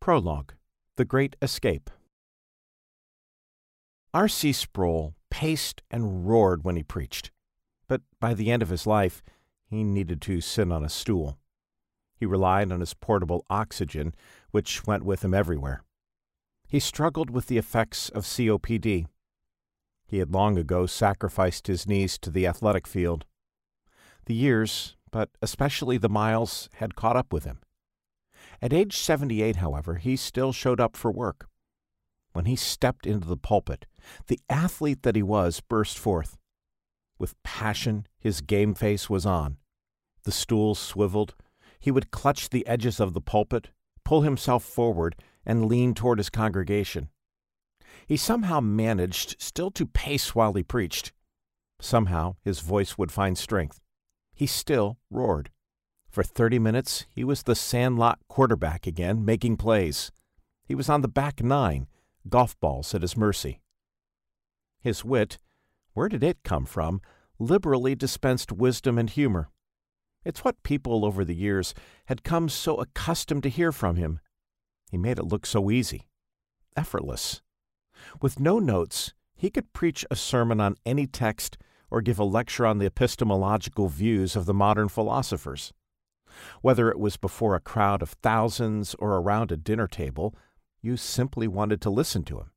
Prologue The Great Escape. R.C. Sproul paced and roared when he preached, but by the end of his life, he needed to sit on a stool. He relied on his portable oxygen, which went with him everywhere. He struggled with the effects of COPD. He had long ago sacrificed his knees to the athletic field. The years, but especially the miles, had caught up with him. At age 78, however, he still showed up for work. When he stepped into the pulpit, the athlete that he was burst forth. With passion, his game face was on. The stool swiveled. He would clutch the edges of the pulpit, pull himself forward, and lean toward his congregation. He somehow managed still to pace while he preached. Somehow his voice would find strength. He still roared. For 30 minutes, he was the sandlot quarterback again, making plays. He was on the back nine, golf balls at his mercy. His wit, where did it come from, liberally dispensed wisdom and humor. It's what people over the years had come so accustomed to hear from him. He made it look so easy, effortless. With no notes, he could preach a sermon on any text or give a lecture on the epistemological views of the modern philosophers. Whether it was before a crowd of thousands or around a dinner table, you simply wanted to listen to him.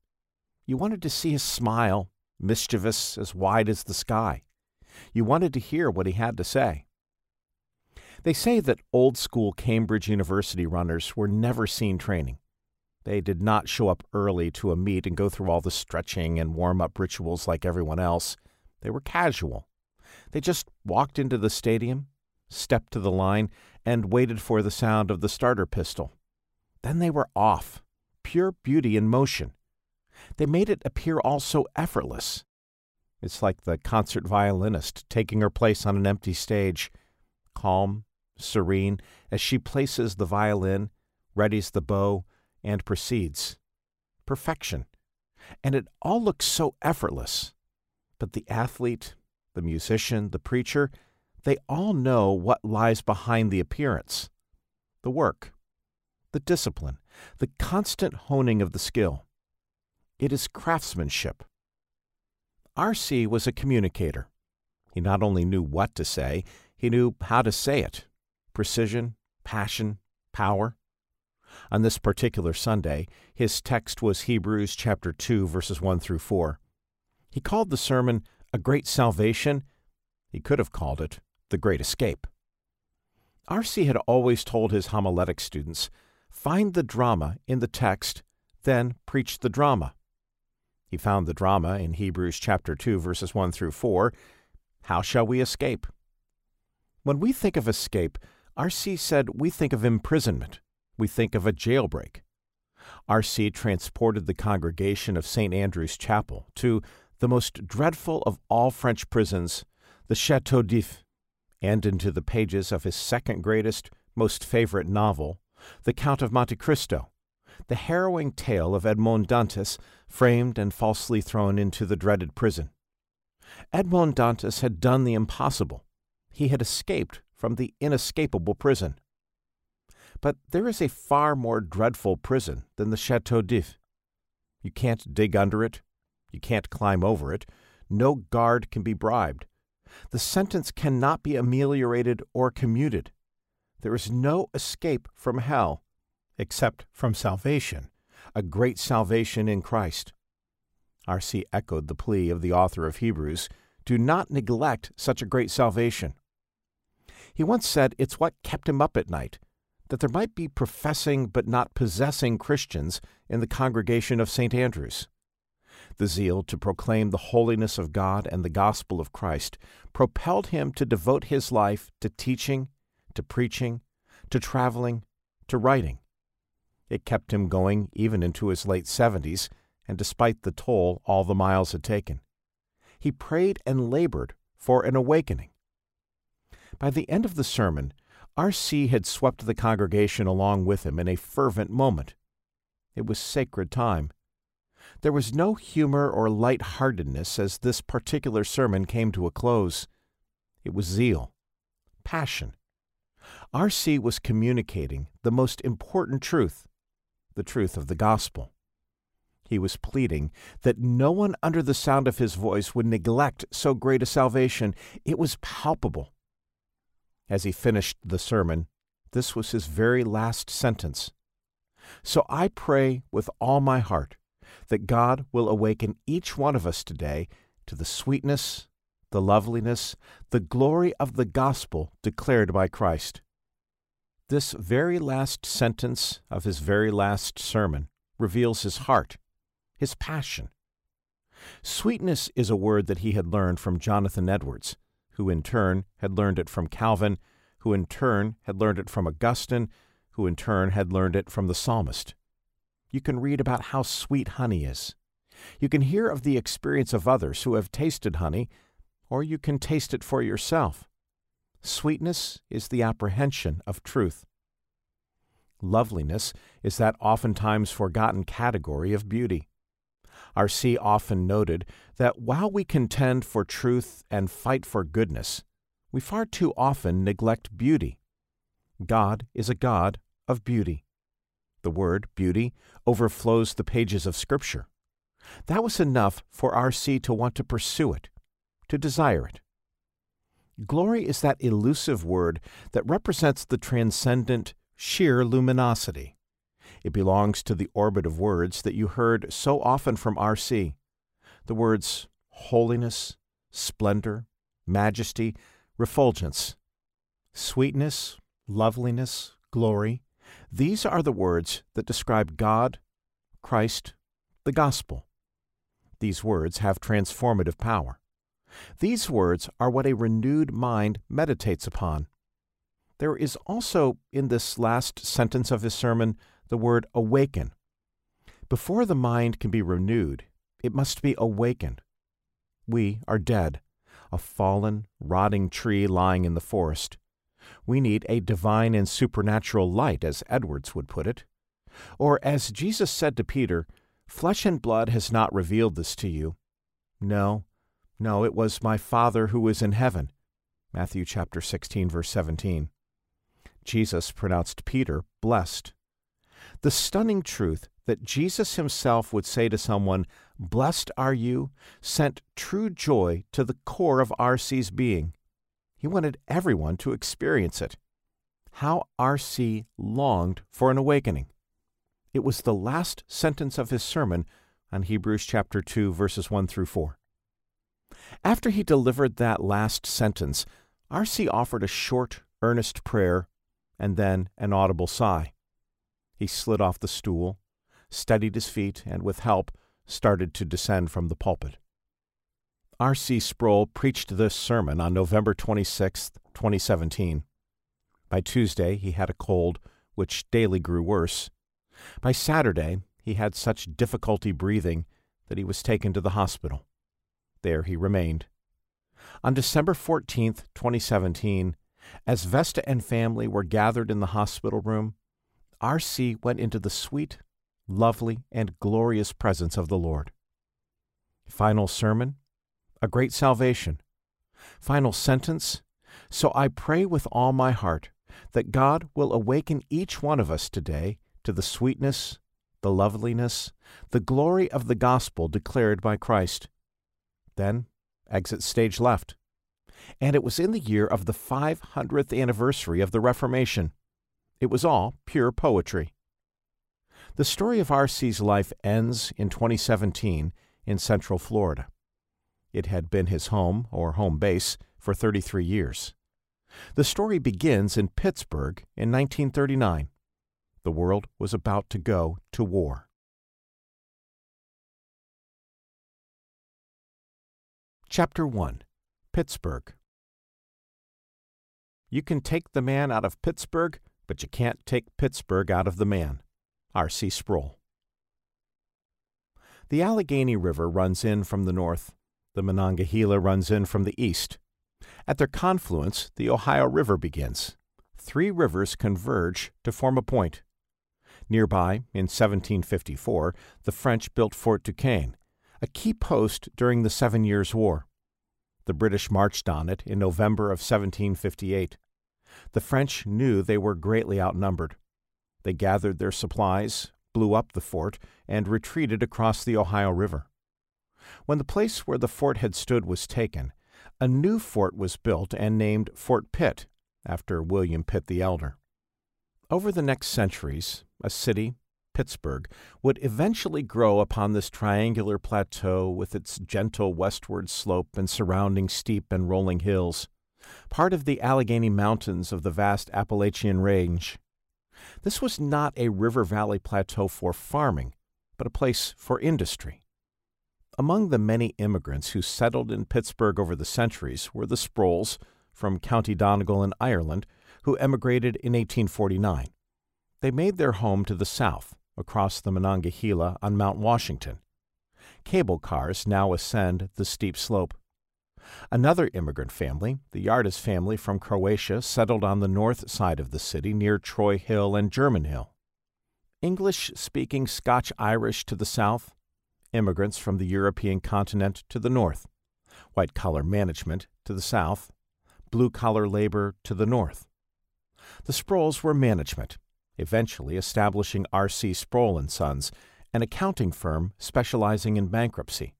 You wanted to see his smile, mischievous as wide as the sky. You wanted to hear what he had to say. They say that old school Cambridge University runners were never seen training. They did not show up early to a meet and go through all the stretching and warm up rituals like everyone else. They were casual. They just walked into the stadium, stepped to the line, and waited for the sound of the starter pistol. Then they were off, pure beauty in motion. They made it appear all so effortless. It's like the concert violinist taking her place on an empty stage, calm, serene, as she places the violin, readies the bow, and proceeds. Perfection. And it all looks so effortless. But the athlete, the musician, the preacher, they all know what lies behind the appearance the work, the discipline, the constant honing of the skill. It is craftsmanship. R.C. was a communicator. He not only knew what to say, he knew how to say it precision, passion, power. On this particular Sunday, his text was Hebrews chapter 2 verses 1 through 4. He called the sermon a great salvation. He could have called it the Great Escape. R.C. had always told his homiletic students find the drama in the text, then preach the drama. He found the drama in Hebrews chapter 2 verses 1 through 4. How shall we escape? When we think of escape, R.C. said we think of imprisonment. We think of a jailbreak. R.C. transported the congregation of St. Andrew's Chapel to the most dreadful of all French prisons, the Chateau d'If and into the pages of his second greatest, most favorite novel, The Count of Monte Cristo, the harrowing tale of Edmond Dantes framed and falsely thrown into the dreaded prison. Edmond Dantes had done the impossible. He had escaped from the inescapable prison. But there is a far more dreadful prison than the Chateau d'If. You can't dig under it. You can't climb over it. No guard can be bribed the sentence cannot be ameliorated or commuted. There is no escape from hell except from salvation, a great salvation in Christ. R.C. echoed the plea of the author of Hebrews do not neglect such a great salvation. He once said it's what kept him up at night, that there might be professing but not possessing Christians in the congregation of St. Andrew's. The zeal to proclaim the holiness of God and the gospel of Christ propelled him to devote his life to teaching, to preaching, to traveling, to writing. It kept him going even into his late seventies, and despite the toll all the miles had taken. He prayed and labored for an awakening. By the end of the sermon, R.C. had swept the congregation along with him in a fervent moment. It was sacred time there was no humor or light-heartedness as this particular sermon came to a close. It was zeal, passion. R.C. was communicating the most important truth the truth of the gospel. He was pleading that no one under the sound of his voice would neglect so great a salvation. It was palpable. As he finished the sermon, this was his very last sentence. So I pray with all my heart that God will awaken each one of us today to the sweetness, the loveliness, the glory of the gospel declared by Christ. This very last sentence of his very last sermon reveals his heart, his passion. Sweetness is a word that he had learned from Jonathan Edwards, who in turn had learned it from Calvin, who in turn had learned it from Augustine, who in turn had learned it from the psalmist. You can read about how sweet honey is. You can hear of the experience of others who have tasted honey, or you can taste it for yourself. Sweetness is the apprehension of truth. Loveliness is that oftentimes forgotten category of beauty. R.C. often noted that while we contend for truth and fight for goodness, we far too often neglect beauty. God is a God of beauty. The word beauty overflows the pages of Scripture. That was enough for R.C. to want to pursue it, to desire it. Glory is that elusive word that represents the transcendent, sheer luminosity. It belongs to the orbit of words that you heard so often from R.C. The words holiness, splendor, majesty, refulgence, sweetness, loveliness, glory. These are the words that describe God, Christ, the gospel. These words have transformative power. These words are what a renewed mind meditates upon. There is also in this last sentence of his sermon the word awaken. Before the mind can be renewed, it must be awakened. We are dead, a fallen, rotting tree lying in the forest. We need a divine and supernatural light, as Edwards would put it. Or, as Jesus said to Peter, Flesh and blood has not revealed this to you. No, no, it was my Father who is in heaven. Matthew chapter 16 verse 17. Jesus pronounced Peter blessed. The stunning truth that Jesus himself would say to someone, Blessed are you, sent true joy to the core of R.C.'s being. He wanted everyone to experience it. How R.C. longed for an awakening. It was the last sentence of his sermon on Hebrews chapter 2 verses 1 through 4. After he delivered that last sentence, R.C. offered a short, earnest prayer and then an audible sigh. He slid off the stool, steadied his feet, and with help started to descend from the pulpit. R.C. Sproul preached this sermon on November 26, 2017. By Tuesday, he had a cold, which daily grew worse. By Saturday, he had such difficulty breathing that he was taken to the hospital. There he remained. On December 14, 2017, as Vesta and family were gathered in the hospital room, R.C. went into the sweet, lovely, and glorious presence of the Lord. Final sermon A great salvation. Final sentence So I pray with all my heart that God will awaken each one of us today to the sweetness, the loveliness, the glory of the gospel declared by Christ. Then exit stage left. And it was in the year of the 500th anniversary of the Reformation. It was all pure poetry. The story of R.C.'s life ends in 2017 in Central Florida. It had been his home, or home base, for 33 years. The story begins in Pittsburgh in 1939. The world was about to go to war. Chapter 1 Pittsburgh You can take the man out of Pittsburgh, but you can't take Pittsburgh out of the man. R.C. Sproul. The Allegheny River runs in from the north. The Monongahela runs in from the east. At their confluence, the Ohio River begins. Three rivers converge to form a point. Nearby, in 1754, the French built Fort Duquesne, a key post during the Seven Years' War. The British marched on it in November of 1758. The French knew they were greatly outnumbered. They gathered their supplies, blew up the fort and retreated across the Ohio River. When the place where the fort had stood was taken, a new fort was built and named Fort Pitt after William Pitt the Elder. Over the next centuries, a city, Pittsburgh, would eventually grow upon this triangular plateau with its gentle westward slope and surrounding steep and rolling hills, part of the Allegheny Mountains of the vast Appalachian Range. This was not a river valley plateau for farming, but a place for industry. Among the many immigrants who settled in Pittsburgh over the centuries were the Sprouls from County Donegal in Ireland, who emigrated in 1849. They made their home to the south, across the Monongahela on Mount Washington. Cable cars now ascend the steep slope. Another immigrant family, the Yardis family from Croatia, settled on the north side of the city near Troy Hill and German Hill. English speaking Scotch Irish to the south, immigrants from the European continent to the north, white collar management to the south, blue collar labor to the north. The Sprouls were management, eventually establishing R.C. Sproul and Sons, an accounting firm specializing in bankruptcy.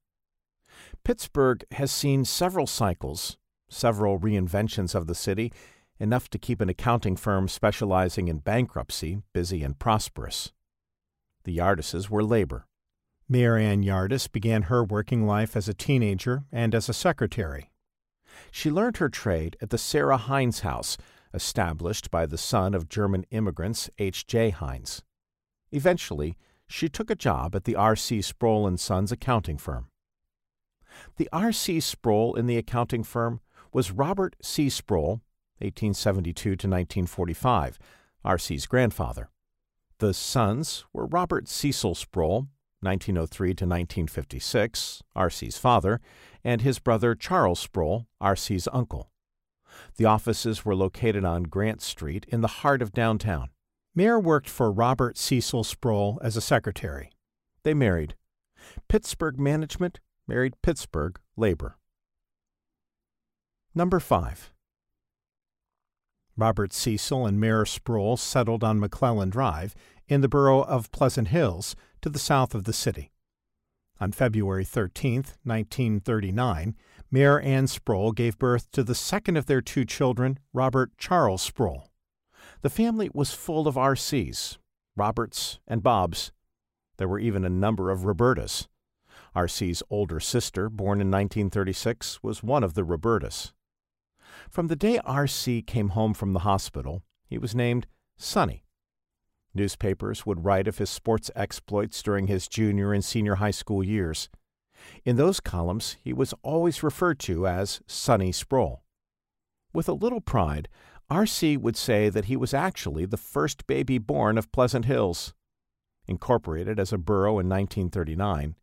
Pittsburgh has seen several cycles, several reinventions of the city, enough to keep an accounting firm specializing in bankruptcy busy and prosperous. The Yardises were labor. Mayre Ann Yardis began her working life as a teenager and as a secretary. She learned her trade at the Sarah Heinz House, established by the son of German immigrants H. J. Heinz. Eventually, she took a job at the R.C. Sproul and Sons accounting firm. The R.C. Sproul in the accounting firm was Robert C. Sproul, 1872 to 1945, R. C.'s grandfather. The sons were Robert Cecil Sproul, 1903 to 1956, R.C.'s father, and his brother Charles Sproul, R.C.'s uncle. The offices were located on Grant Street in the heart of downtown. Mayre worked for Robert Cecil Sproul as a secretary. They married. Pittsburgh Management married Pittsburgh Labor. Number 5. Robert Cecil and Mayre Sproul settled on McClellan Drive in the borough of Pleasant Hills to the south of the city. On February 13, 1939, Mayre Ann Sproul gave birth to the second of their two children, Robert Charles Sproul. The family was full of RCs, Roberts and Bobs. There were even a number of Robertas. RC's older sister, born in 1936, was one of the Robertas. From the day RC came home from the hospital, he was named Sonny. Newspapers would write of his sports exploits during his junior and senior high school years. In those columns, he was always referred to as Sonny Sproul. With a little pride, R.C. would say that he was actually the first baby born of Pleasant Hills. Incorporated as a borough in 1939,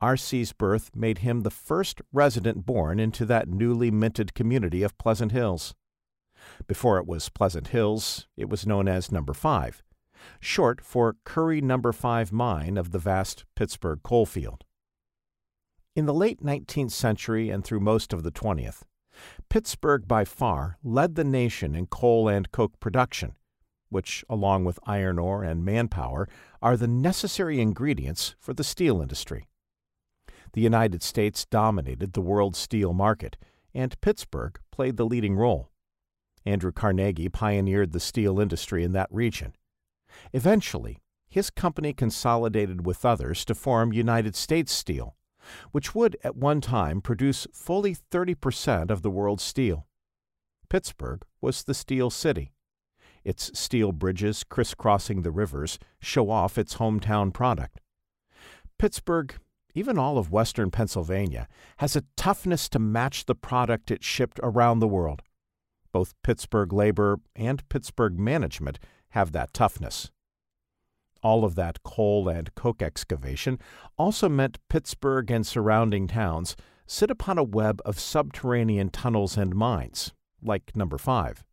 R.C.'s birth made him the first resident born into that newly minted community of Pleasant Hills. Before it was Pleasant Hills, it was known as Number 5, short for Curry Number 5 Mine of the vast Pittsburgh coalfield. In the late 19th century and through most of the 20th, Pittsburgh by far led the nation in coal and coke production, which, along with iron ore and manpower, are the necessary ingredients for the steel industry. The United States dominated the world steel market, and Pittsburgh played the leading role. Andrew Carnegie pioneered the steel industry in that region. Eventually, his company consolidated with others to form United States Steel, which would at one time produce fully 30% of the world's steel. Pittsburgh was the steel city. Its steel bridges crisscrossing the rivers show off its hometown product. Pittsburgh, even all of western Pennsylvania, has a toughness to match the product it shipped around the world. Both Pittsburgh labor and Pittsburgh management have that toughness. All of that coal and coke excavation also meant Pittsburgh and surrounding towns sit upon a web of subterranean tunnels and mines, like Number 5.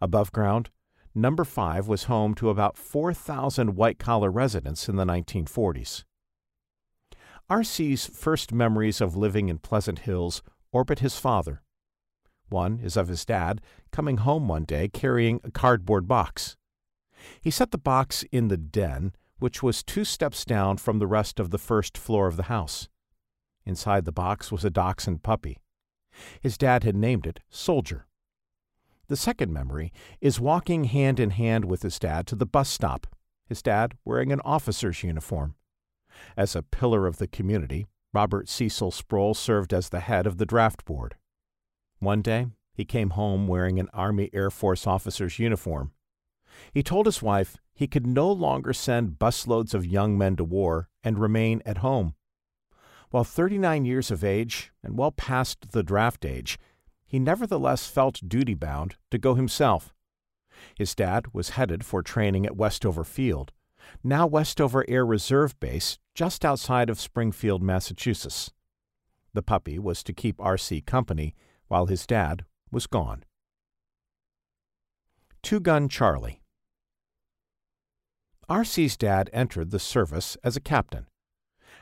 Above ground, Number 5 was home to about 4,000 white collar residents in the 1940s. R.C.'s first memories of living in Pleasant Hills orbit his father. One is of his dad coming home one day carrying a cardboard box. He set the box in the den which was two steps down from the rest of the first floor of the house. Inside the box was a dachshund puppy. His dad had named it Soldier. The second memory is walking hand in hand with his dad to the bus stop, his dad wearing an officer's uniform. As a pillar of the community, Robert Cecil Sproul served as the head of the draft board. One day, he came home wearing an Army Air Force officer's uniform. He told his wife he could no longer send busloads of young men to war and remain at home. While 39 years of age and well past the draft age, he nevertheless felt duty bound to go himself. His dad was headed for training at Westover Field, now Westover Air Reserve Base, just outside of Springfield, Massachusetts. The puppy was to keep R.C. company while his dad was gone. Two Gun Charlie R.C.'s dad entered the service as a captain.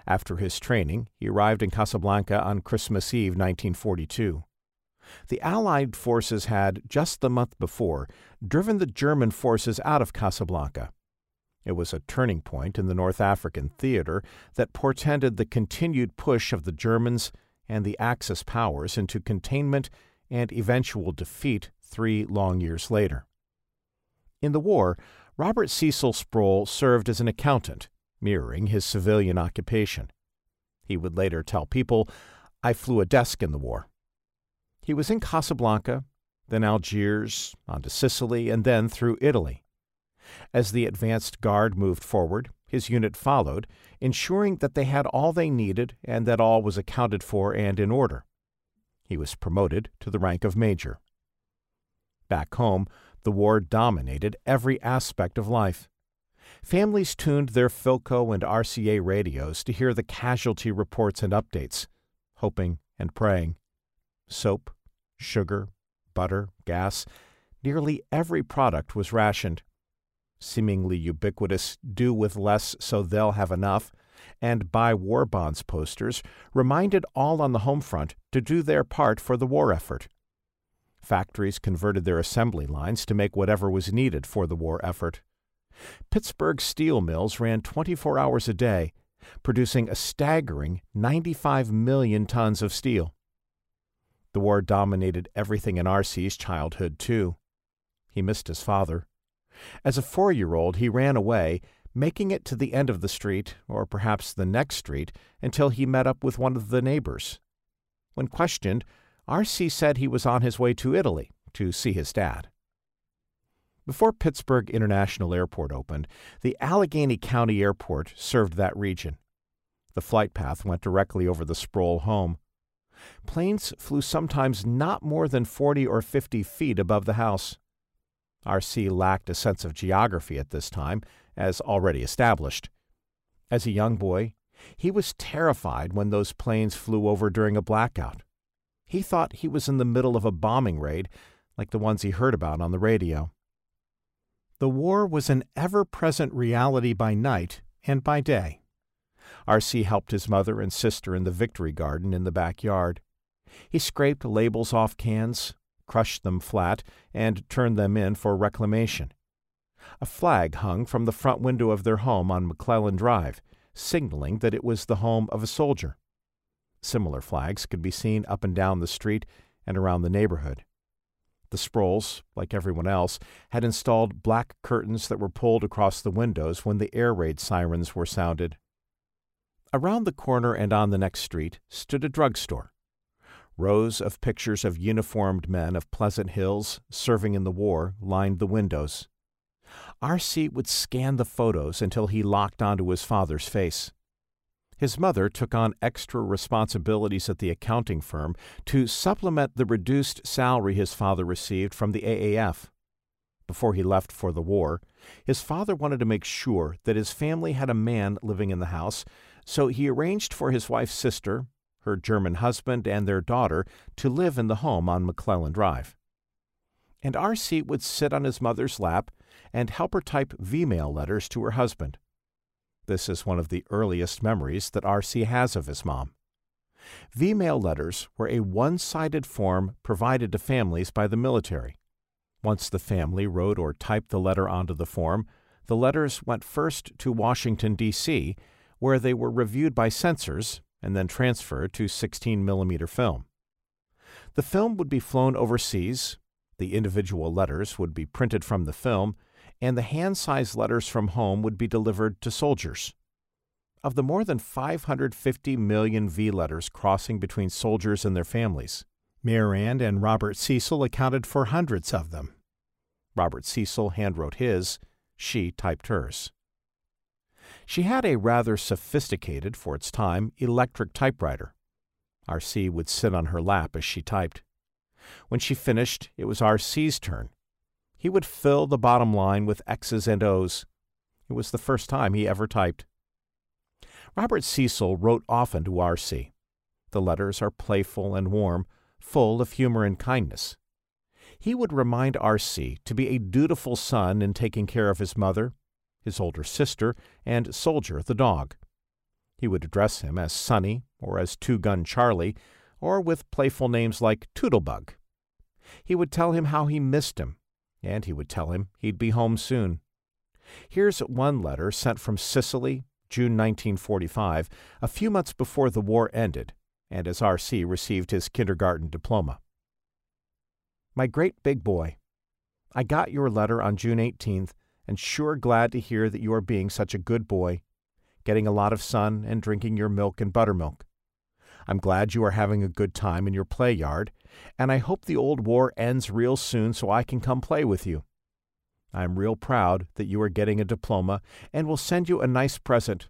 After his training, he arrived in Casablanca on Christmas Eve 1942. The Allied forces had, just the month before, driven the German forces out of Casablanca. It was a turning point in the North African theater that portended the continued push of the Germans and the Axis powers into containment and eventual defeat three long years later. In the war, Robert Cecil Sproul served as an accountant, mirroring his civilian occupation. He would later tell people, I flew a desk in the war. He was in Casablanca, then Algiers, on to Sicily, and then through Italy. As the advanced guard moved forward, his unit followed, ensuring that they had all they needed and that all was accounted for and in order. He was promoted to the rank of major. Back home, the war dominated every aspect of life. Families tuned their Philco and RCA radios to hear the casualty reports and updates, hoping and praying. Soap, sugar, butter, gas, nearly every product was rationed seemingly ubiquitous do with less so they'll have enough, and buy war bonds posters reminded all on the home front to do their part for the war effort. Factories converted their assembly lines to make whatever was needed for the war effort. Pittsburgh steel mills ran 24 hours a day, producing a staggering 95 million tons of steel. The war dominated everything in R.C.'s childhood, too. He missed his father. As a four year old, he ran away, making it to the end of the street, or perhaps the next street, until he met up with one of the neighbors. When questioned, R.C. said he was on his way to Italy to see his dad. Before Pittsburgh International Airport opened, the Allegheny County Airport served that region. The flight path went directly over the Sproul home. Planes flew sometimes not more than 40 or 50 feet above the house. R.C. lacked a sense of geography at this time, as already established. As a young boy, he was terrified when those planes flew over during a blackout. He thought he was in the middle of a bombing raid, like the ones he heard about on the radio. The war was an ever present reality by night and by day. R.C. helped his mother and sister in the Victory Garden in the backyard. He scraped labels off cans, crushed them flat, and turned them in for reclamation. A flag hung from the front window of their home on McClellan Drive, signaling that it was the home of a soldier. Similar flags could be seen up and down the street and around the neighborhood. The Sprouls, like everyone else, had installed black curtains that were pulled across the windows when the air raid sirens were sounded. Around the corner and on the next street stood a drugstore. Rows of pictures of uniformed men of Pleasant Hills serving in the war lined the windows. R.C. would scan the photos until he locked onto his father's face. His mother took on extra responsibilities at the accounting firm to supplement the reduced salary his father received from the AAF. Before he left for the war, his father wanted to make sure that his family had a man living in the house, so he arranged for his wife's sister, her German husband, and their daughter to live in the home on McClellan Drive. And R.C. would sit on his mother's lap and help her type V-mail letters to her husband. This is one of the earliest memories that R.C. has of his mom. V-mail letters were a one-sided form provided to families by the military. Once the family wrote or typed the letter onto the form, The letters went first to Washington, D.C., where they were reviewed by censors and then transferred to 16 millimeter film. The film would be flown overseas, the individual letters would be printed from the film, and the hand sized letters from home would be delivered to soldiers. Of the more than 550 million V letters crossing between soldiers and their families, Mayre Ann and Robert Cecil accounted for hundreds of them. Robert Cecil handwrote his, she typed hers. She had a rather sophisticated, for its time, electric typewriter. R.C. would sit on her lap as she typed. When she finished, it was R.C.'s turn. He would fill the bottom line with X's and O's. It was the first time he ever typed. Robert Cecil wrote often to R.C. The letters are playful and warm, full of humor and kindness. He would remind R.C. to be a dutiful son in taking care of his mother, his older sister, and Soldier the dog. He would address him as Sonny or as Two Gun Charlie, or with playful names like Toodlebug. He would tell him how he missed him, and he would tell him he'd be home soon. Here's one letter sent from Sicily, June 1945, a few months before the war ended, and as R.C. received his kindergarten diploma. My great big boy, I got your letter on June 18th and sure glad to hear that you are being such a good boy, getting a lot of sun and drinking your milk and buttermilk. I'm glad you are having a good time in your play yard, and I hope the old war ends real soon so I can come play with you. I am real proud that you are getting a diploma and will send you a nice present.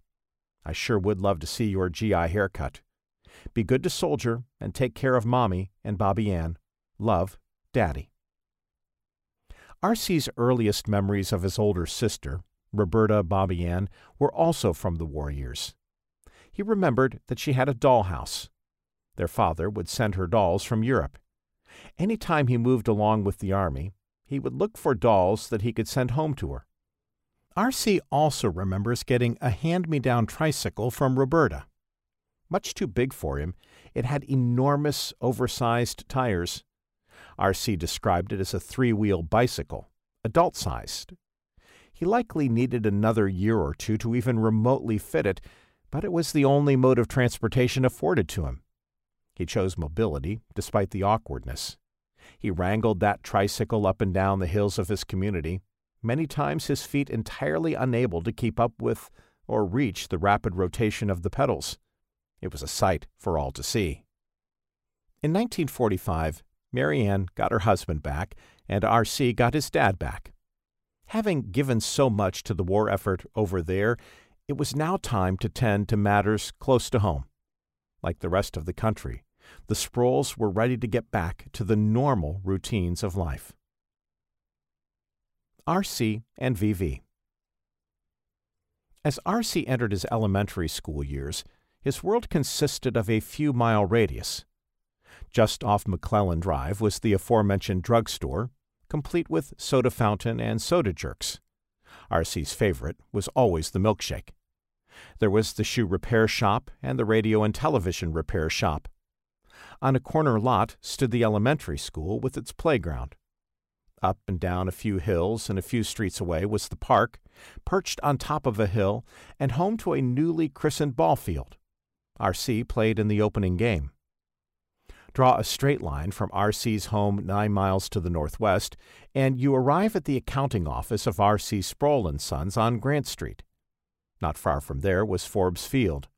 I sure would love to see your GI haircut. Be good to Soldier and take care of Mommy and Bobby Ann. Love, Daddy. R.C.'s earliest memories of his older sister, Roberta Bobby Ann, were also from the war years. He remembered that she had a dollhouse. Their father would send her dolls from Europe. Any time he moved along with the army, he would look for dolls that he could send home to her. R.C. also remembers getting a hand me down tricycle from Roberta. Much too big for him, it had enormous, oversized tires. R.C. described it as a three wheel bicycle, adult sized. He likely needed another year or two to even remotely fit it, but it was the only mode of transportation afforded to him. He chose mobility, despite the awkwardness. He wrangled that tricycle up and down the hills of his community, many times his feet entirely unable to keep up with or reach the rapid rotation of the pedals. It was a sight for all to see. In 1945, Mayre Ann got her husband back, and R.C. got his dad back. Having given so much to the war effort over there, it was now time to tend to matters close to home. Like the rest of the country, the Sprouls were ready to get back to the normal routines of life. R.C. and V.V. As R.C. entered his elementary school years, his world consisted of a few mile radius. Just off McClellan Drive was the aforementioned drugstore, complete with soda fountain and soda jerks. R.C.'s favorite was always the milkshake. There was the shoe repair shop and the radio and television repair shop. On a corner lot stood the elementary school with its playground. Up and down a few hills and a few streets away was the park, perched on top of a hill and home to a newly christened ball field. R.C. played in the opening game. Draw a straight line from R.C.'s home nine miles to the northwest, and you arrive at the accounting office of R.C. Sproul and Sons on Grant Street. Not far from there was Forbes Field.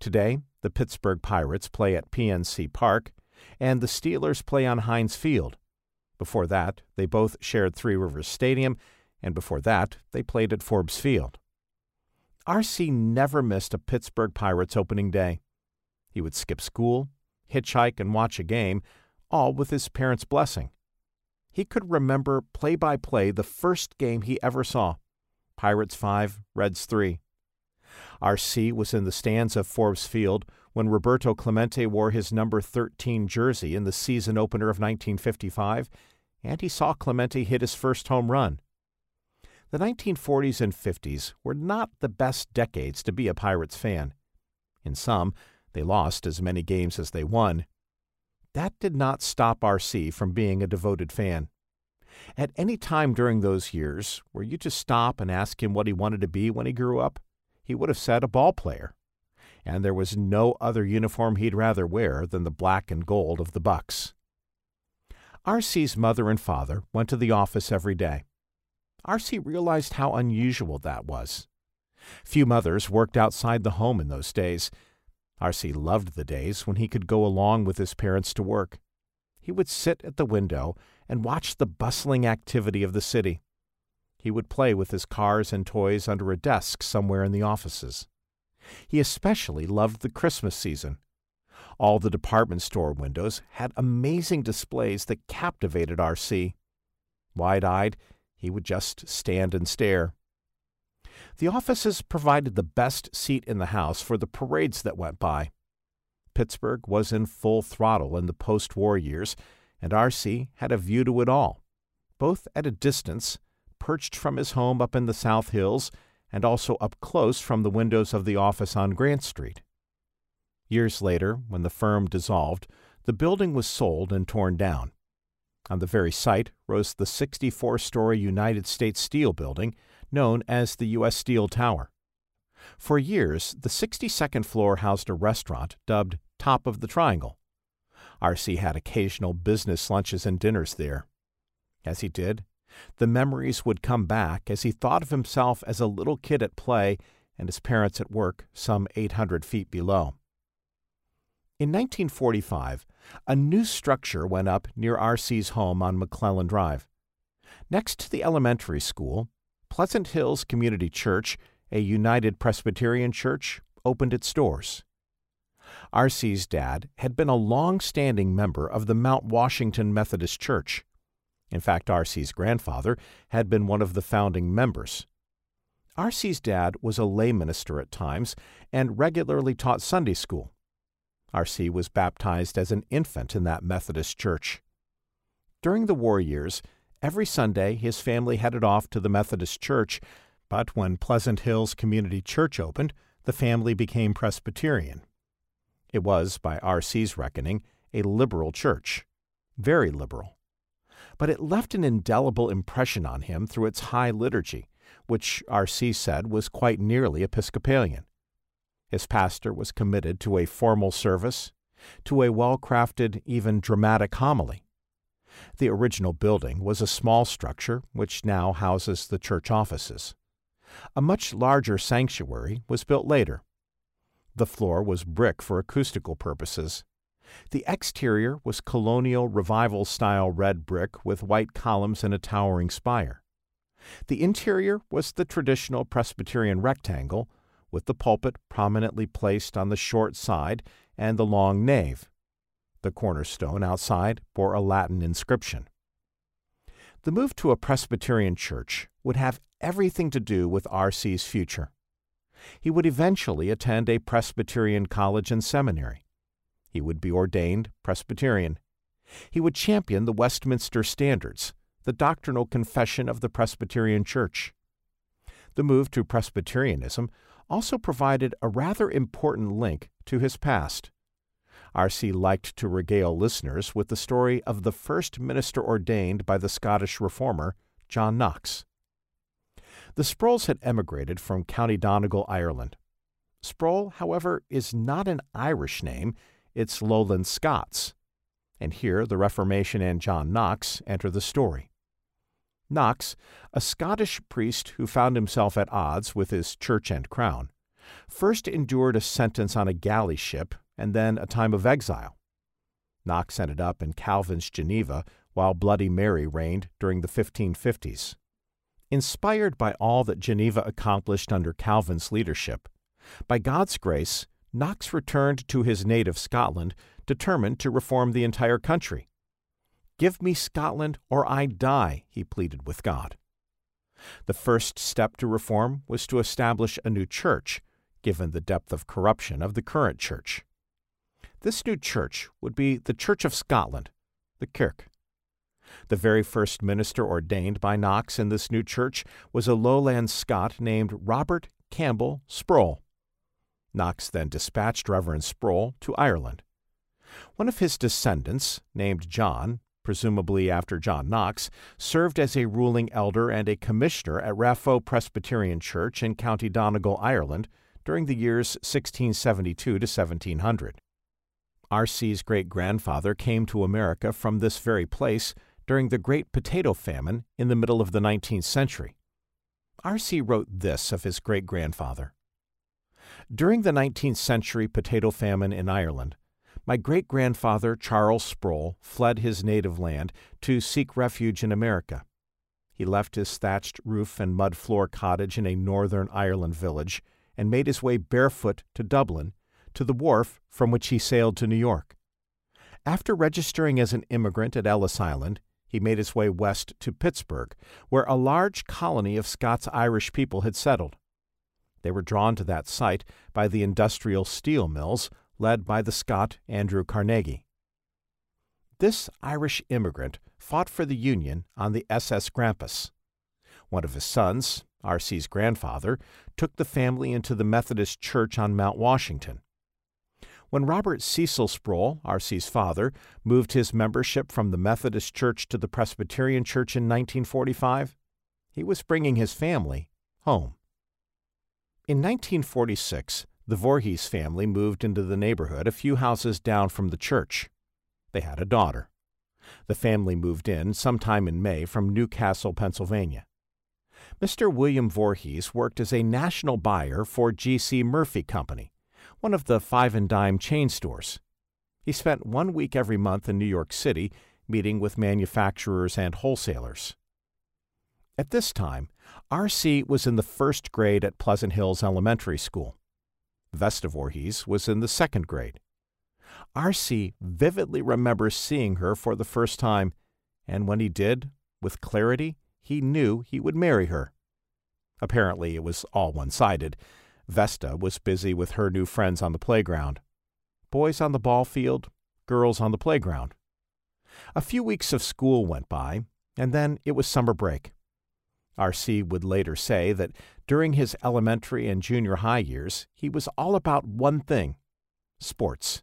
Today, the Pittsburgh Pirates play at PNC Park, and the Steelers play on Heinz Field. Before that, they both shared Three Rivers Stadium, and before that, they played at Forbes Field. R.C. never missed a Pittsburgh Pirates opening day. He would skip school, hitchhike, and watch a game, all with his parents' blessing. He could remember play by play the first game he ever saw Pirates 5, Reds 3. R.C. was in the stands of Forbes Field when Roberto Clemente wore his number 13 jersey in the season opener of 1955, and he saw Clemente hit his first home run. The 1940s and 50s were not the best decades to be a Pirates fan. In sum, they lost as many games as they won. That did not stop R.C. from being a devoted fan. At any time during those years, were you to stop and ask him what he wanted to be when he grew up, he would have said a ball player. And there was no other uniform he'd rather wear than the black and gold of the Bucs. R.C.'s mother and father went to the office every day. R.C. realized how unusual that was. Few mothers worked outside the home in those days. R.C. loved the days when he could go along with his parents to work. He would sit at the window and watch the bustling activity of the city. He would play with his cars and toys under a desk somewhere in the offices. He especially loved the Christmas season. All the department store windows had amazing displays that captivated R.C. Wide eyed, he would just stand and stare. The offices provided the best seat in the house for the parades that went by. Pittsburgh was in full throttle in the post war years, and R.C. had a view to it all, both at a distance, perched from his home up in the South Hills, and also up close from the windows of the office on Grant Street. Years later, when the firm dissolved, the building was sold and torn down. On the very site rose the 64 story United States Steel building, known as the U.S. Steel Tower. For years, the 62nd floor housed a restaurant dubbed Top of the Triangle. R.C. had occasional business lunches and dinners there. As he did, the memories would come back as he thought of himself as a little kid at play and his parents at work some 800 feet below. In 1945, a new structure went up near R.C.'s home on McClellan Drive. Next to the elementary school, Pleasant Hills Community Church, a United Presbyterian church, opened its doors. R.C.'s dad had been a long standing member of the Mount Washington Methodist Church. In fact, R.C.'s grandfather had been one of the founding members. R.C.'s dad was a lay minister at times and regularly taught Sunday school. R.C. was baptized as an infant in that Methodist church. During the war years, every Sunday his family headed off to the Methodist church, but when Pleasant Hills Community Church opened, the family became Presbyterian. It was, by R.C.'s reckoning, a liberal church. Very liberal. But it left an indelible impression on him through its high liturgy, which R.C. said was quite nearly Episcopalian. His pastor was committed to a formal service, to a well crafted, even dramatic homily. The original building was a small structure which now houses the church offices. A much larger sanctuary was built later. The floor was brick for acoustical purposes. The exterior was colonial revival style red brick with white columns and a towering spire. The interior was the traditional Presbyterian rectangle with the pulpit prominently placed on the short side and the long nave. The cornerstone outside bore a Latin inscription. The move to a Presbyterian church would have everything to do with R.C.'s future. He would eventually attend a Presbyterian college and seminary. He would be ordained Presbyterian. He would champion the Westminster Standards, the doctrinal confession of the Presbyterian Church. The move to Presbyterianism also provided a rather important link to his past. R.C. liked to regale listeners with the story of the first minister ordained by the Scottish reformer, John Knox. The Sproul's had emigrated from County Donegal, Ireland. Sproul, however, is not an Irish name, it's Lowland Scots. And here the Reformation and John Knox enter the story. Knox, a Scottish priest who found himself at odds with his church and crown, first endured a sentence on a galley ship and then a time of exile. Knox ended up in Calvin's Geneva while Bloody Mary reigned during the 1550s. Inspired by all that Geneva accomplished under Calvin's leadership, by God's grace, Knox returned to his native Scotland, determined to reform the entire country. Give me Scotland or I die, he pleaded with God. The first step to reform was to establish a new church, given the depth of corruption of the current church. This new church would be the Church of Scotland, the Kirk. The very first minister ordained by Knox in this new church was a lowland Scot named Robert Campbell Sproul. Knox then dispatched Reverend Sproul to Ireland. One of his descendants, named John, presumably after John Knox, served as a ruling elder and a commissioner at Raphoe Presbyterian Church in County Donegal, Ireland, during the years 1672 to 1700. R.C.'s great grandfather came to America from this very place during the Great Potato Famine in the middle of the 19th century. R.C. wrote this of his great grandfather During the 19th century potato famine in Ireland, my great grandfather, Charles Sproul, fled his native land to seek refuge in America. He left his thatched roof and mud floor cottage in a northern Ireland village and made his way barefoot to Dublin, to the wharf from which he sailed to New York. After registering as an immigrant at Ellis Island, he made his way west to Pittsburgh, where a large colony of Scots Irish people had settled. They were drawn to that site by the industrial steel mills led by the Scot Andrew Carnegie. This Irish immigrant fought for the Union on the SS Grampus. One of his sons, R.C.'s grandfather, took the family into the Methodist Church on Mount Washington. When Robert Cecil Sproul, R.C.'s father, moved his membership from the Methodist Church to the Presbyterian Church in 1945, he was bringing his family home. In 1946, the Voorhees family moved into the neighborhood a few houses down from the church. They had a daughter. The family moved in sometime in May from New Castle, Pennsylvania. Mr. William Voorhees worked as a national buyer for G.C. Murphy Company, one of the five and dime chain stores. He spent one week every month in New York City meeting with manufacturers and wholesalers. At this time, R.C. was in the first grade at Pleasant Hills Elementary School. Vesta Voorhees was in the second grade. R.C. vividly remembers seeing her for the first time, and when he did, with clarity, he knew he would marry her. Apparently, it was all one sided. Vesta was busy with her new friends on the playground. Boys on the ball field, girls on the playground. A few weeks of school went by, and then it was summer break. R.C. would later say that during his elementary and junior high years, he was all about one thing sports.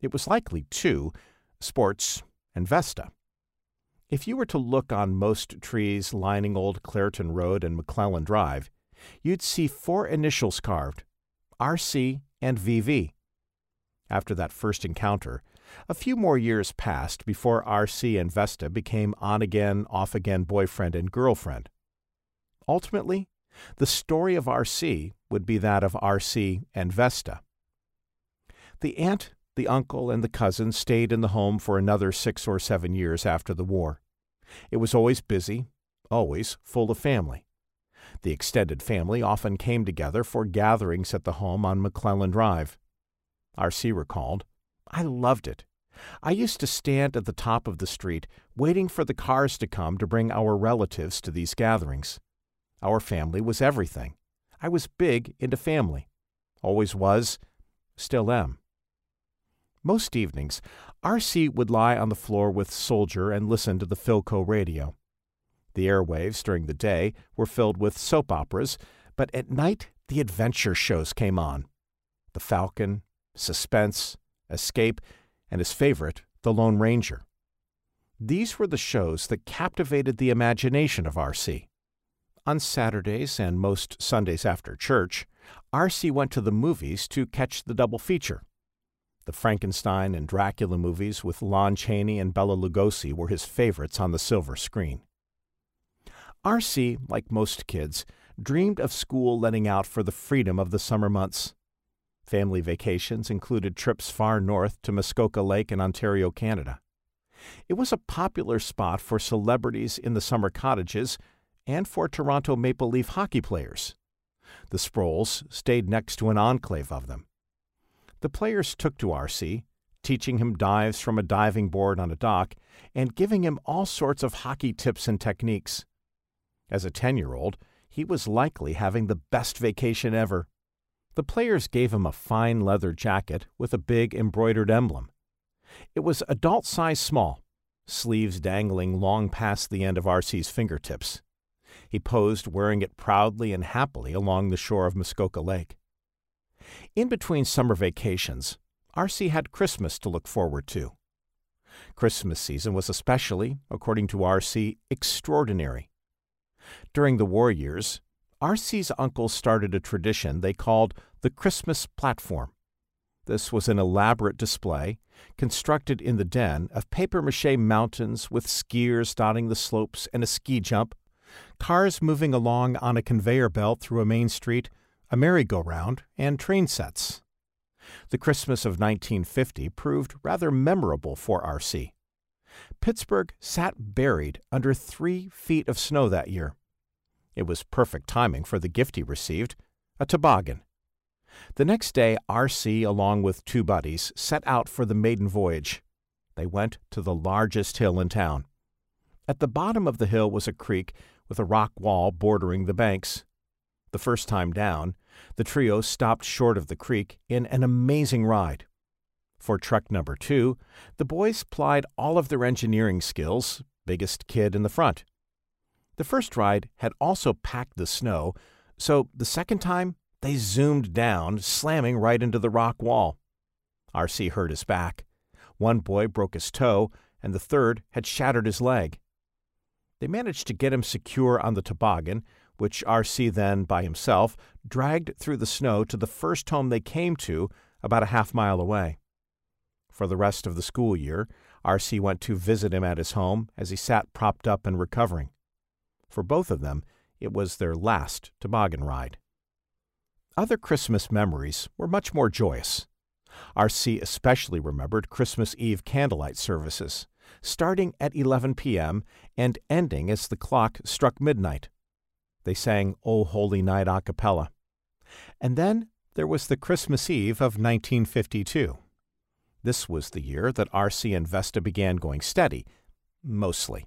It was likely two sports and Vesta. If you were to look on most trees lining Old Clairton Road and McClellan Drive, you'd see four initials carved RC and VV. After that first encounter, a few more years passed before RC and Vesta became on again, off again boyfriend and girlfriend. Ultimately, the story of R.C. would be that of R.C. and Vesta. The aunt, the uncle, and the cousin stayed in the home for another six or seven years after the war. It was always busy, always full of family. The extended family often came together for gatherings at the home on McClellan Drive. R.C. recalled, I loved it. I used to stand at the top of the street, waiting for the cars to come to bring our relatives to these gatherings. Our family was everything. I was big into family. Always was, still am. Most evenings, R.C. would lie on the floor with Soldier and listen to the Philco radio. The airwaves during the day were filled with soap operas, but at night the adventure shows came on. The Falcon, Suspense, Escape, and his favorite, The Lone Ranger. These were the shows that captivated the imagination of R.C. On Saturdays and most Sundays after church, R.C. went to the movies to catch the double feature. The Frankenstein and Dracula movies with Lon Chaney and Bela Lugosi were his favorites on the silver screen. R.C., like most kids, dreamed of school letting out for the freedom of the summer months. Family vacations included trips far north to Muskoka Lake in Ontario, Canada. It was a popular spot for celebrities in the summer cottages and for Toronto Maple Leaf hockey players. The Sprouls stayed next to an enclave of them. The players took to R.C., teaching him dives from a diving board on a dock and giving him all sorts of hockey tips and techniques. As a 10 year old, he was likely having the best vacation ever. The players gave him a fine leather jacket with a big embroidered emblem. It was adult size small, sleeves dangling long past the end of R.C.'s fingertips. He posed wearing it proudly and happily along the shore of Muskoka Lake. In between summer vacations, R.C. had Christmas to look forward to. Christmas season was especially, according to R.C., extraordinary. During the war years, R.C.'s uncle started a tradition they called the Christmas Platform. This was an elaborate display, constructed in the den, of papier mache mountains with skiers dotting the slopes and a ski jump, cars moving along on a conveyor belt through a main street, a merry-go-round, and train sets. The Christmas of 1950 proved rather memorable for R.C. Pittsburgh sat buried under three feet of snow that year. It was perfect timing for the gift he received a toboggan. The next day, R.C., along with two buddies, set out for the maiden voyage. They went to the largest hill in town. At the bottom of the hill was a creek with a rock wall bordering the banks. The first time down, the trio stopped short of the creek in an amazing ride. For truck number two, the boys plied all of their engineering skills, biggest kid in the front. The first ride had also packed the snow, so the second time they zoomed down, slamming right into the rock wall. R.C. hurt his back. One boy broke his toe, and the third had shattered his leg. They managed to get him secure on the toboggan, which R.C. then, by himself, dragged through the snow to the first home they came to, about a half mile away. For the rest of the school year, R.C. went to visit him at his home as he sat propped up and recovering. For both of them, it was their last toboggan ride. Other Christmas memories were much more joyous. R.C. especially remembered Christmas Eve candlelight services, starting at 11 p.m. and ending as the clock struck midnight. They sang O Holy Night a cappella. And then there was the Christmas Eve of 1952. This was the year that R.C. and Vesta began going steady, mostly.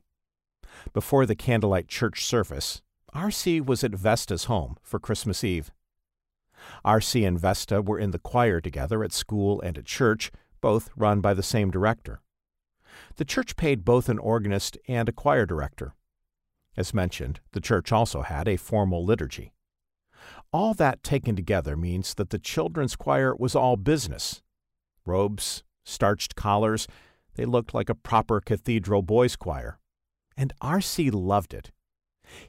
Before the candlelight church service, R.C. was at Vesta's home for Christmas Eve. R.C. and Vesta were in the choir together at school and at church, both run by the same director. The church paid both an organist and a choir director. As mentioned, the church also had a formal liturgy. All that taken together means that the children's choir was all business. Robes, starched collars, they looked like a proper cathedral boys' choir and R.C. loved it.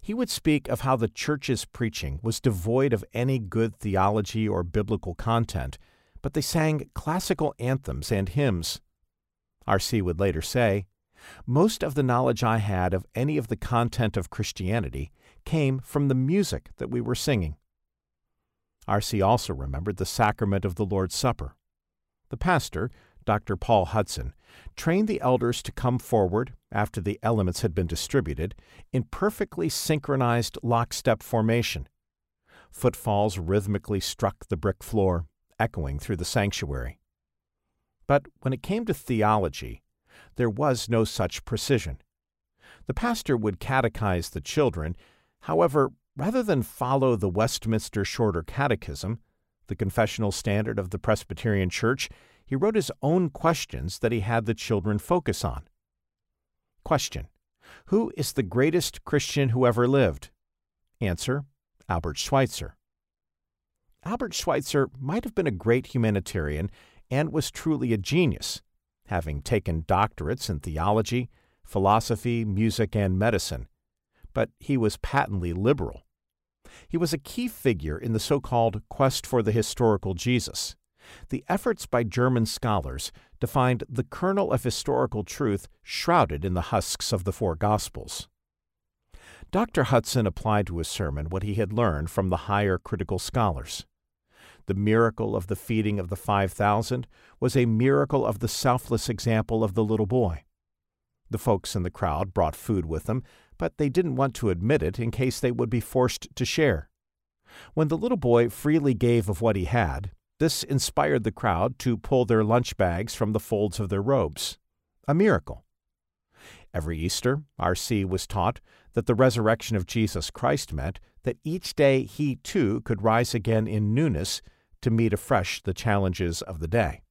He would speak of how the church's preaching was devoid of any good theology or biblical content, but they sang classical anthems and hymns. R.C. would later say, Most of the knowledge I had of any of the content of Christianity came from the music that we were singing. R.C. also remembered the sacrament of the Lord's Supper. The pastor, Dr. Paul Hudson, trained the elders to come forward, after the elements had been distributed, in perfectly synchronized lockstep formation. Footfalls rhythmically struck the brick floor, echoing through the sanctuary. But when it came to theology, there was no such precision. The pastor would catechize the children, however, rather than follow the Westminster Shorter Catechism, the confessional standard of the Presbyterian Church, he wrote his own questions that he had the children focus on. Question Who is the greatest Christian who ever lived? Answer Albert Schweitzer. Albert Schweitzer might have been a great humanitarian and was truly a genius, having taken doctorates in theology, philosophy, music, and medicine, but he was patently liberal. He was a key figure in the so called quest for the historical Jesus the efforts by German scholars to find the kernel of historical truth shrouded in the husks of the four Gospels. Dr. Hudson applied to his sermon what he had learned from the higher critical scholars. The miracle of the feeding of the 5,000 was a miracle of the selfless example of the little boy. The folks in the crowd brought food with them, but they didn't want to admit it in case they would be forced to share. When the little boy freely gave of what he had, this inspired the crowd to pull their lunch bags from the folds of their robes. A miracle. Every Easter, R.C. was taught that the resurrection of Jesus Christ meant that each day he too could rise again in newness to meet afresh the challenges of the day.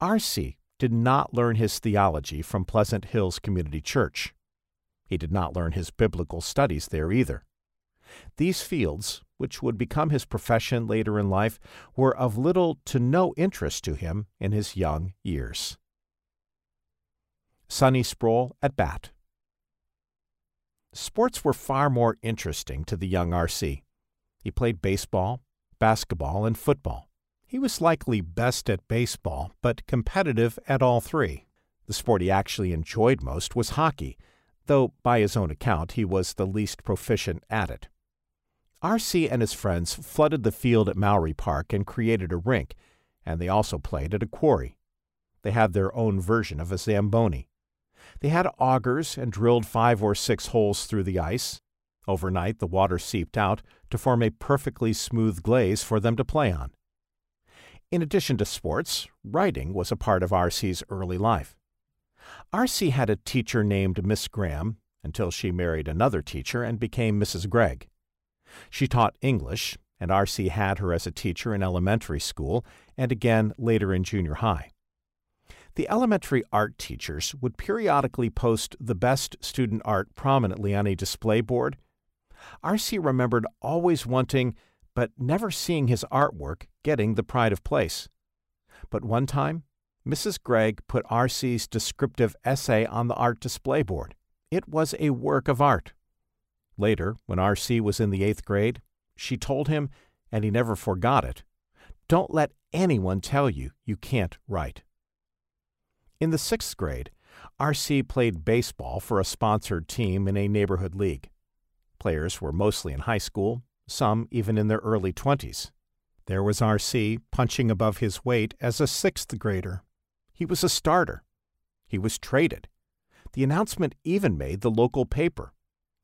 R.C. did not learn his theology from Pleasant Hills Community Church. He did not learn his biblical studies there either. These fields, which would become his profession later in life, were of little to no interest to him in his young years. Sonny Sproul at bat. Sports were far more interesting to the young R.C. He played baseball, basketball, and football. He was likely best at baseball, but competitive at all three. The sport he actually enjoyed most was hockey, though by his own account he was the least proficient at it. R.C. and his friends flooded the field at Mowry Park and created a rink, and they also played at a quarry. They had their own version of a Zamboni. They had augers and drilled five or six holes through the ice. Overnight, the water seeped out to form a perfectly smooth glaze for them to play on. In addition to sports, writing was a part of R.C.'s early life. R.C. had a teacher named Miss Graham until she married another teacher and became Mrs. Gregg. She taught English, and R.C. had her as a teacher in elementary school and again later in junior high. The elementary art teachers would periodically post the best student art prominently on a display board. R.C. remembered always wanting, but never seeing his artwork getting the pride of place. But one time, Mrs. Gregg put R.C.'s descriptive essay on the art display board. It was a work of art. Later, when R.C. was in the eighth grade, she told him, and he never forgot it don't let anyone tell you you can't write. In the sixth grade, R.C. played baseball for a sponsored team in a neighborhood league. Players were mostly in high school, some even in their early 20s. There was R.C. punching above his weight as a sixth grader. He was a starter. He was traded. The announcement even made the local paper.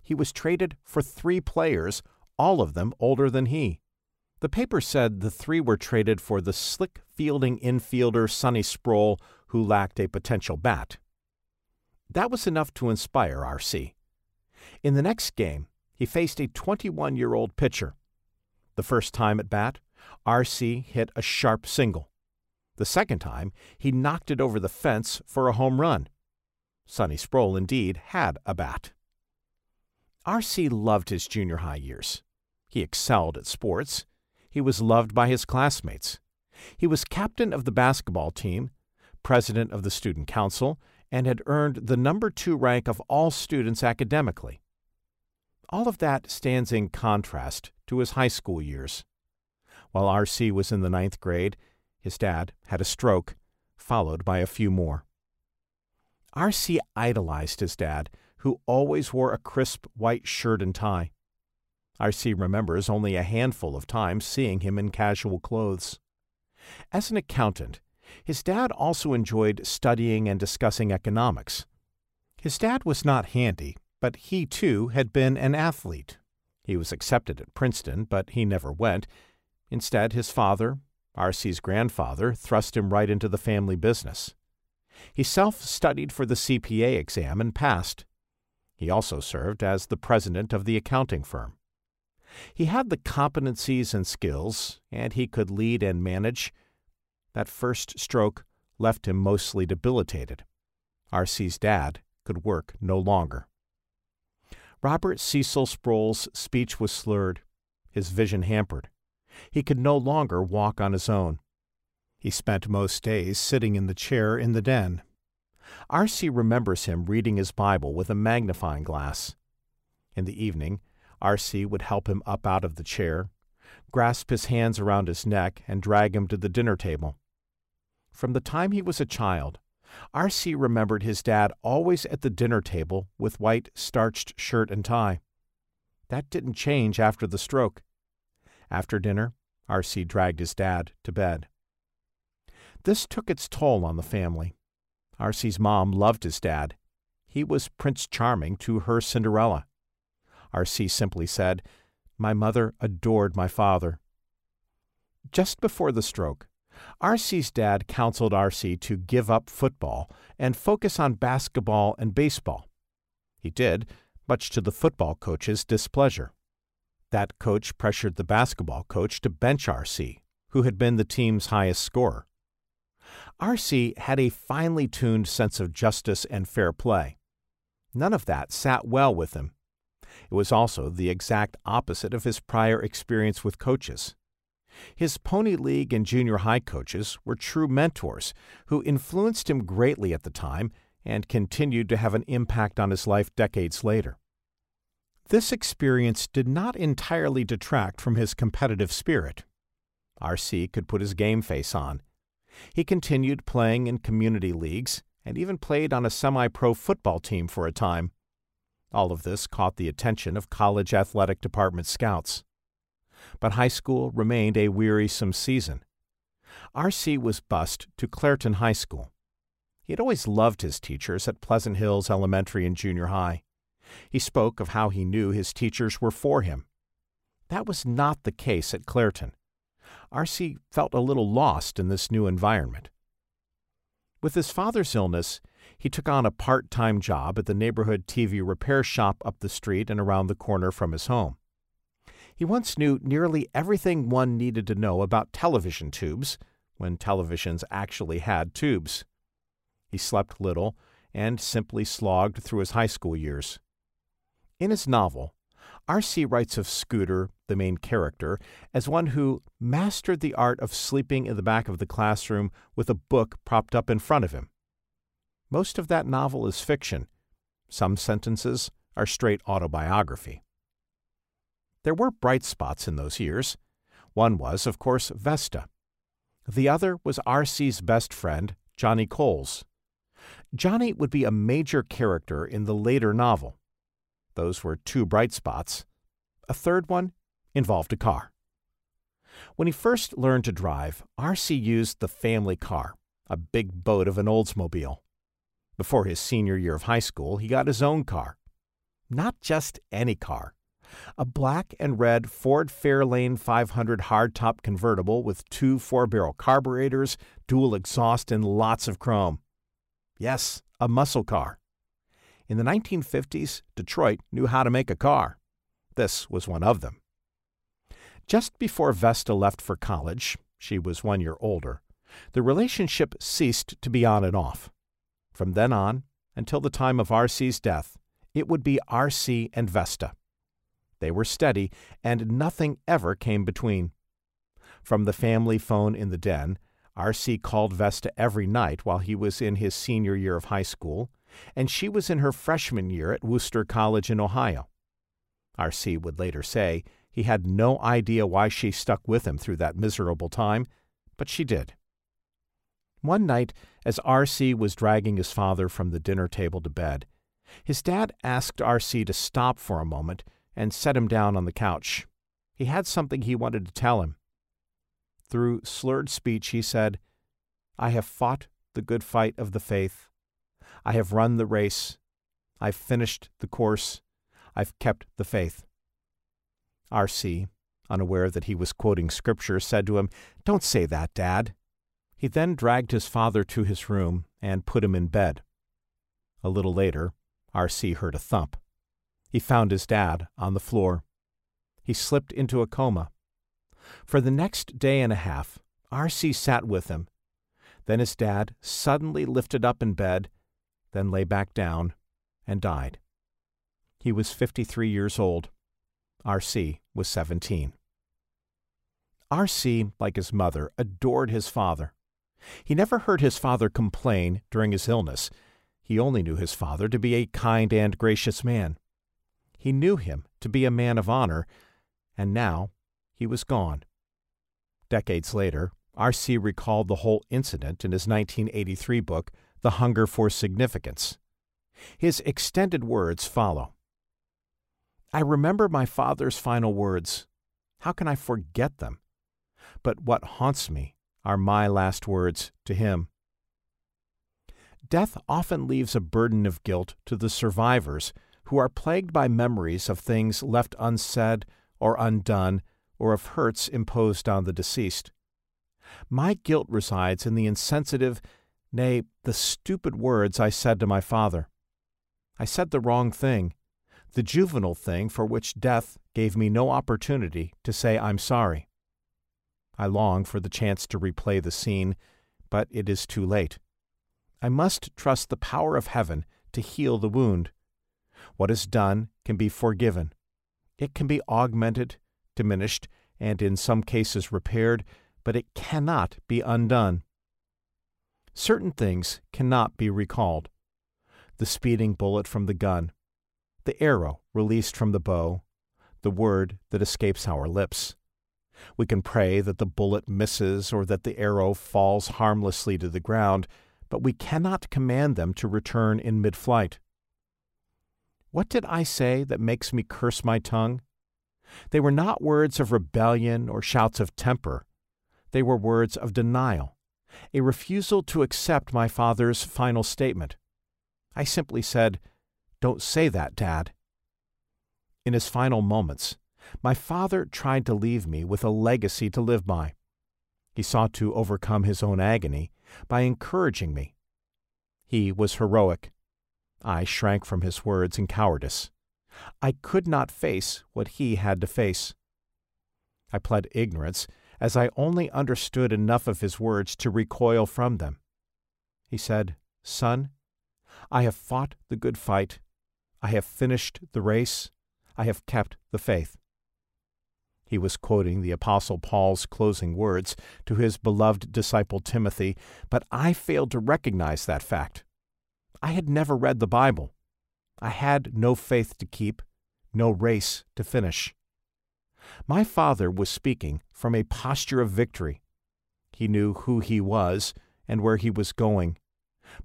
He was traded for three players, all of them older than he. The paper said the three were traded for the slick fielding infielder Sonny Sproul, who lacked a potential bat. That was enough to inspire R.C. In the next game, he faced a 21 year old pitcher. The first time at bat, R.C. hit a sharp single. The second time, he knocked it over the fence for a home run. Sonny Sproul indeed had a bat. R.C. loved his junior high years. He excelled at sports. He was loved by his classmates. He was captain of the basketball team, president of the student council, and had earned the number two rank of all students academically. All of that stands in contrast to his high school years. While R.C. was in the ninth grade, his dad had a stroke, followed by a few more. R.C. idolized his dad, who always wore a crisp white shirt and tie. R.C. remembers only a handful of times seeing him in casual clothes. As an accountant, his dad also enjoyed studying and discussing economics. His dad was not handy, but he too had been an athlete. He was accepted at Princeton, but he never went. Instead, his father, R.C.'s grandfather thrust him right into the family business. He self studied for the CPA exam and passed. He also served as the president of the accounting firm. He had the competencies and skills, and he could lead and manage. That first stroke left him mostly debilitated. R.C.'s dad could work no longer. Robert Cecil Sproul's speech was slurred, his vision hampered. He could no longer walk on his own. He spent most days sitting in the chair in the den. R.C. remembers him reading his Bible with a magnifying glass. In the evening, R.C. would help him up out of the chair, grasp his hands around his neck, and drag him to the dinner table. From the time he was a child, R.C. remembered his dad always at the dinner table with white starched shirt and tie. That didn't change after the stroke. After dinner, R.C. dragged his dad to bed. This took its toll on the family. R.C.'s mom loved his dad. He was Prince Charming to her Cinderella. R.C. simply said, My mother adored my father. Just before the stroke, R.C.'s dad counseled R.C. to give up football and focus on basketball and baseball. He did, much to the football coach's displeasure. That coach pressured the basketball coach to bench RC, who had been the team's highest scorer. RC had a finely tuned sense of justice and fair play. None of that sat well with him. It was also the exact opposite of his prior experience with coaches. His Pony League and junior high coaches were true mentors who influenced him greatly at the time and continued to have an impact on his life decades later. This experience did not entirely detract from his competitive spirit. R.C. could put his game face on. He continued playing in community leagues and even played on a semi pro football team for a time. All of this caught the attention of college athletic department scouts. But high school remained a wearisome season. R.C. was bused to Clairton High School. He had always loved his teachers at Pleasant Hills Elementary and Junior High. He spoke of how he knew his teachers were for him. That was not the case at Clairton. R.C. felt a little lost in this new environment. With his father's illness, he took on a part time job at the neighborhood TV repair shop up the street and around the corner from his home. He once knew nearly everything one needed to know about television tubes, when televisions actually had tubes. He slept little and simply slogged through his high school years. In his novel, R.C. writes of Scooter, the main character, as one who mastered the art of sleeping in the back of the classroom with a book propped up in front of him. Most of that novel is fiction. Some sentences are straight autobiography. There were bright spots in those years. One was, of course, Vesta. The other was R.C.'s best friend, Johnny Coles. Johnny would be a major character in the later novel. Those were two bright spots. A third one involved a car. When he first learned to drive, R.C. used the family car, a big boat of an Oldsmobile. Before his senior year of high school, he got his own car. Not just any car. A black and red Ford Fairlane 500 hardtop convertible with two four barrel carburetors, dual exhaust, and lots of chrome. Yes, a muscle car. In the 1950s, Detroit knew how to make a car. This was one of them. Just before Vesta left for college, she was one year older, the relationship ceased to be on and off. From then on, until the time of R.C.'s death, it would be R.C. and Vesta. They were steady, and nothing ever came between. From the family phone in the den, R.C. called Vesta every night while he was in his senior year of high school, and she was in her freshman year at Wooster College in Ohio. R.C. would later say he had no idea why she stuck with him through that miserable time, but she did. One night, as R.C. was dragging his father from the dinner table to bed, his dad asked R.C. to stop for a moment and set him down on the couch. He had something he wanted to tell him. Through slurred speech, he said, I have fought the good fight of the faith. I have run the race. I've finished the course. I've kept the faith. R.C., unaware that he was quoting scripture, said to him, Don't say that, Dad. He then dragged his father to his room and put him in bed. A little later, R.C. heard a thump. He found his dad on the floor. He slipped into a coma. For the next day and a half, R.C. sat with him. Then his dad suddenly lifted up in bed, then lay back down, and died. He was 53 years old. R.C. was 17. R.C., like his mother, adored his father. He never heard his father complain during his illness. He only knew his father to be a kind and gracious man. He knew him to be a man of honor, and now he was gone. Decades later, R.C. recalled the whole incident in his 1983 book, The Hunger for Significance. His extended words follow I remember my father's final words. How can I forget them? But what haunts me are my last words to him. Death often leaves a burden of guilt to the survivors who are plagued by memories of things left unsaid or undone or of hurts imposed on the deceased. My guilt resides in the insensitive, nay, the stupid words I said to my father. I said the wrong thing, the juvenile thing for which death gave me no opportunity to say I'm sorry. I long for the chance to replay the scene, but it is too late. I must trust the power of heaven to heal the wound. What is done can be forgiven. It can be augmented, diminished, and in some cases repaired, but it cannot be undone. Certain things cannot be recalled. the speeding bullet from the gun, the arrow released from the bow, the word that escapes our lips. We can pray that the bullet misses or that the arrow falls harmlessly to the ground, but we cannot command them to return in mid flight. What did I say that makes me curse my tongue? They were not words of rebellion or shouts of temper. They were words of denial, a refusal to accept my father's final statement. I simply said, Don't say that, Dad. In his final moments, my father tried to leave me with a legacy to live by. He sought to overcome his own agony by encouraging me. He was heroic. I shrank from his words in cowardice. I could not face what he had to face. I pled ignorance, as I only understood enough of his words to recoil from them. He said, Son, I have fought the good fight. I have finished the race. I have kept the faith. He was quoting the Apostle Paul's closing words to his beloved disciple Timothy, but I failed to recognize that fact. I had never read the Bible. I had no faith to keep, no race to finish. My father was speaking from a posture of victory. He knew who he was and where he was going,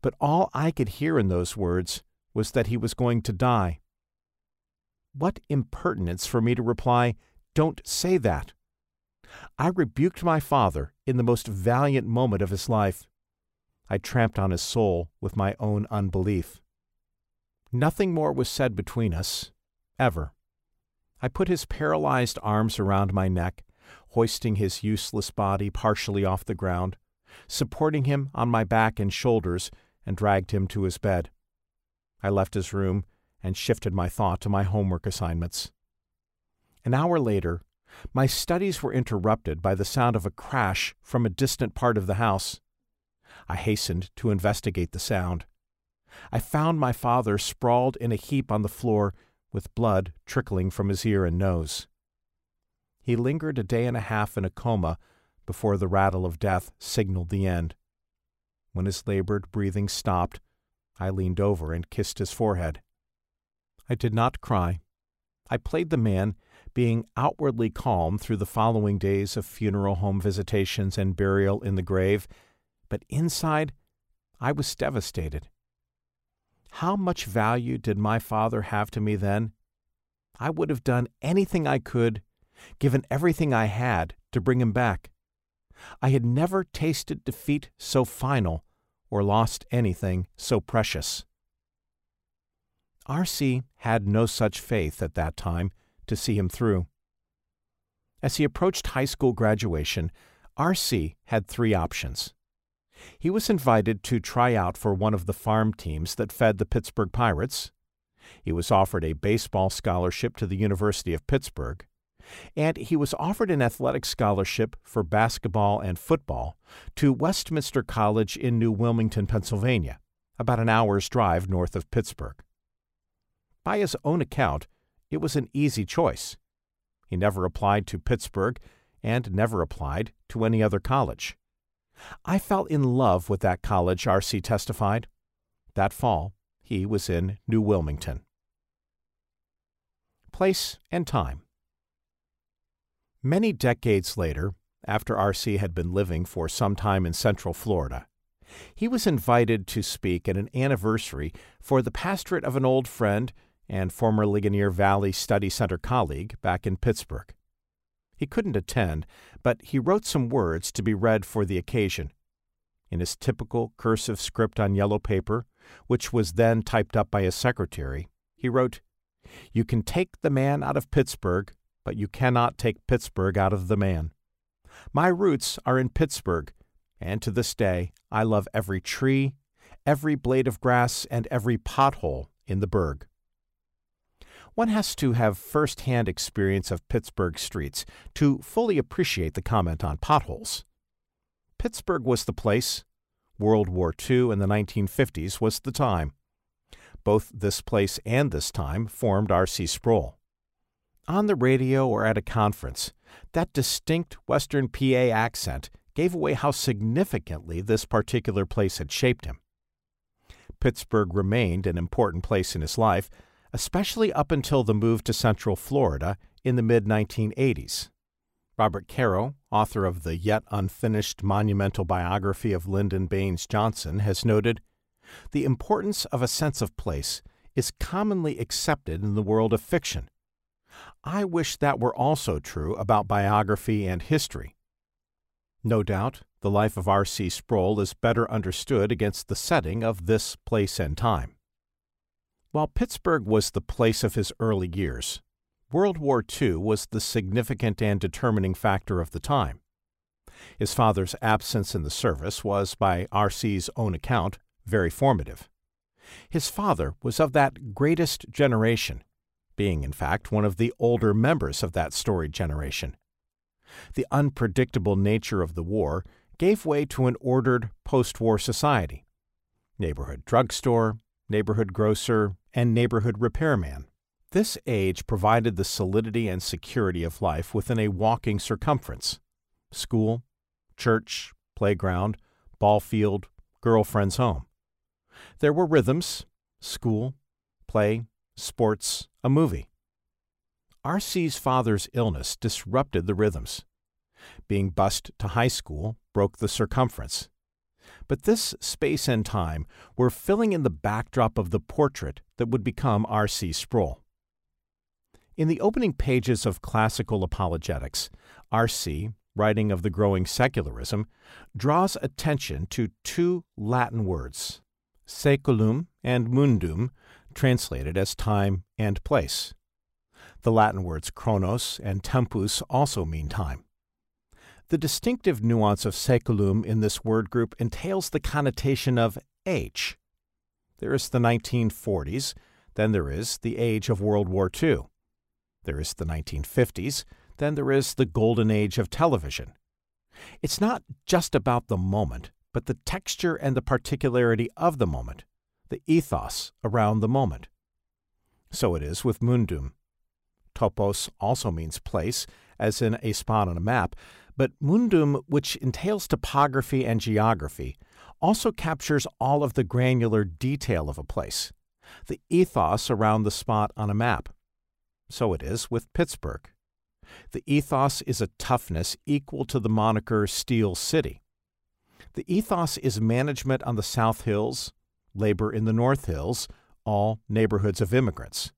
but all I could hear in those words was that he was going to die. What impertinence for me to reply, Don't say that! I rebuked my father in the most valiant moment of his life. I tramped on his soul with my own unbelief. Nothing more was said between us, ever. I put his paralyzed arms around my neck, hoisting his useless body partially off the ground, supporting him on my back and shoulders, and dragged him to his bed. I left his room and shifted my thought to my homework assignments. An hour later, my studies were interrupted by the sound of a crash from a distant part of the house. I hastened to investigate the sound. I found my father sprawled in a heap on the floor with blood trickling from his ear and nose. He lingered a day and a half in a coma before the rattle of death signaled the end. When his labored breathing stopped, I leaned over and kissed his forehead. I did not cry. I played the man, being outwardly calm through the following days of funeral home visitations and burial in the grave, but inside I was devastated. How much value did my father have to me then? I would have done anything I could, given everything I had, to bring him back. I had never tasted defeat so final or lost anything so precious. R.C. had no such faith at that time to see him through. As he approached high school graduation, R.C. had three options. He was invited to try out for one of the farm teams that fed the Pittsburgh Pirates. He was offered a baseball scholarship to the University of Pittsburgh. And he was offered an athletic scholarship for basketball and football to Westminster College in New Wilmington, Pennsylvania, about an hour's drive north of Pittsburgh. By his own account, it was an easy choice. He never applied to Pittsburgh and never applied to any other college. I fell in love with that college, R.C. testified. That fall, he was in New Wilmington. Place and time. Many decades later, after R.C. had been living for some time in Central Florida, he was invited to speak at an anniversary for the pastorate of an old friend and former Ligonier Valley Study Center colleague back in Pittsburgh. He couldn't attend, but he wrote some words to be read for the occasion. In his typical cursive script on yellow paper, which was then typed up by his secretary, he wrote, You can take the man out of Pittsburgh, but you cannot take Pittsburgh out of the man. My roots are in Pittsburgh, and to this day I love every tree, every blade of grass, and every pothole in the burg. One has to have first hand experience of Pittsburgh streets to fully appreciate the comment on potholes. Pittsburgh was the place. World War II and the 1950s was the time. Both this place and this time formed R.C. Sproul. On the radio or at a conference, that distinct Western PA accent gave away how significantly this particular place had shaped him. Pittsburgh remained an important place in his life, especially up until the move to Central Florida in the mid 1980s. Robert Caro, author of the yet unfinished monumental biography of Lyndon Baines Johnson, has noted The importance of a sense of place is commonly accepted in the world of fiction. I wish that were also true about biography and history. No doubt, the life of R.C. Sproul is better understood against the setting of this place and time. While Pittsburgh was the place of his early years, World War II was the significant and determining factor of the time. His father's absence in the service was, by R.C.'s own account, very formative. His father was of that greatest generation, being, in fact, one of the older members of that storied generation. The unpredictable nature of the war gave way to an ordered post war society neighborhood drugstore, neighborhood grocer, and neighborhood repairman. This age provided the solidity and security of life within a walking circumference school, church, playground, ball field, girlfriend's home. There were rhythms school, play, sports, a movie. R.C.'s father's illness disrupted the rhythms. Being bused to high school broke the circumference. But this space and time were filling in the backdrop of the portrait that would become R.C. Sproul. In the opening pages of classical apologetics, R.C., writing of the growing secularism, draws attention to two Latin words, saeculum and mundum, translated as time and place. The Latin words chronos and tempus also mean time. The distinctive nuance of saeculum in this word group entails the connotation of age. There is the 1940s, then there is the age of World War II. There is the 1950s, then there is the golden age of television. It's not just about the moment, but the texture and the particularity of the moment, the ethos around the moment. So it is with mundum. Topos also means place, as in a spot on a map, but mundum, which entails topography and geography, also captures all of the granular detail of a place, the ethos around the spot on a map. So it is with Pittsburgh. The ethos is a toughness equal to the moniker Steel City. The ethos is management on the South Hills, labor in the North Hills, all neighborhoods of immigrants.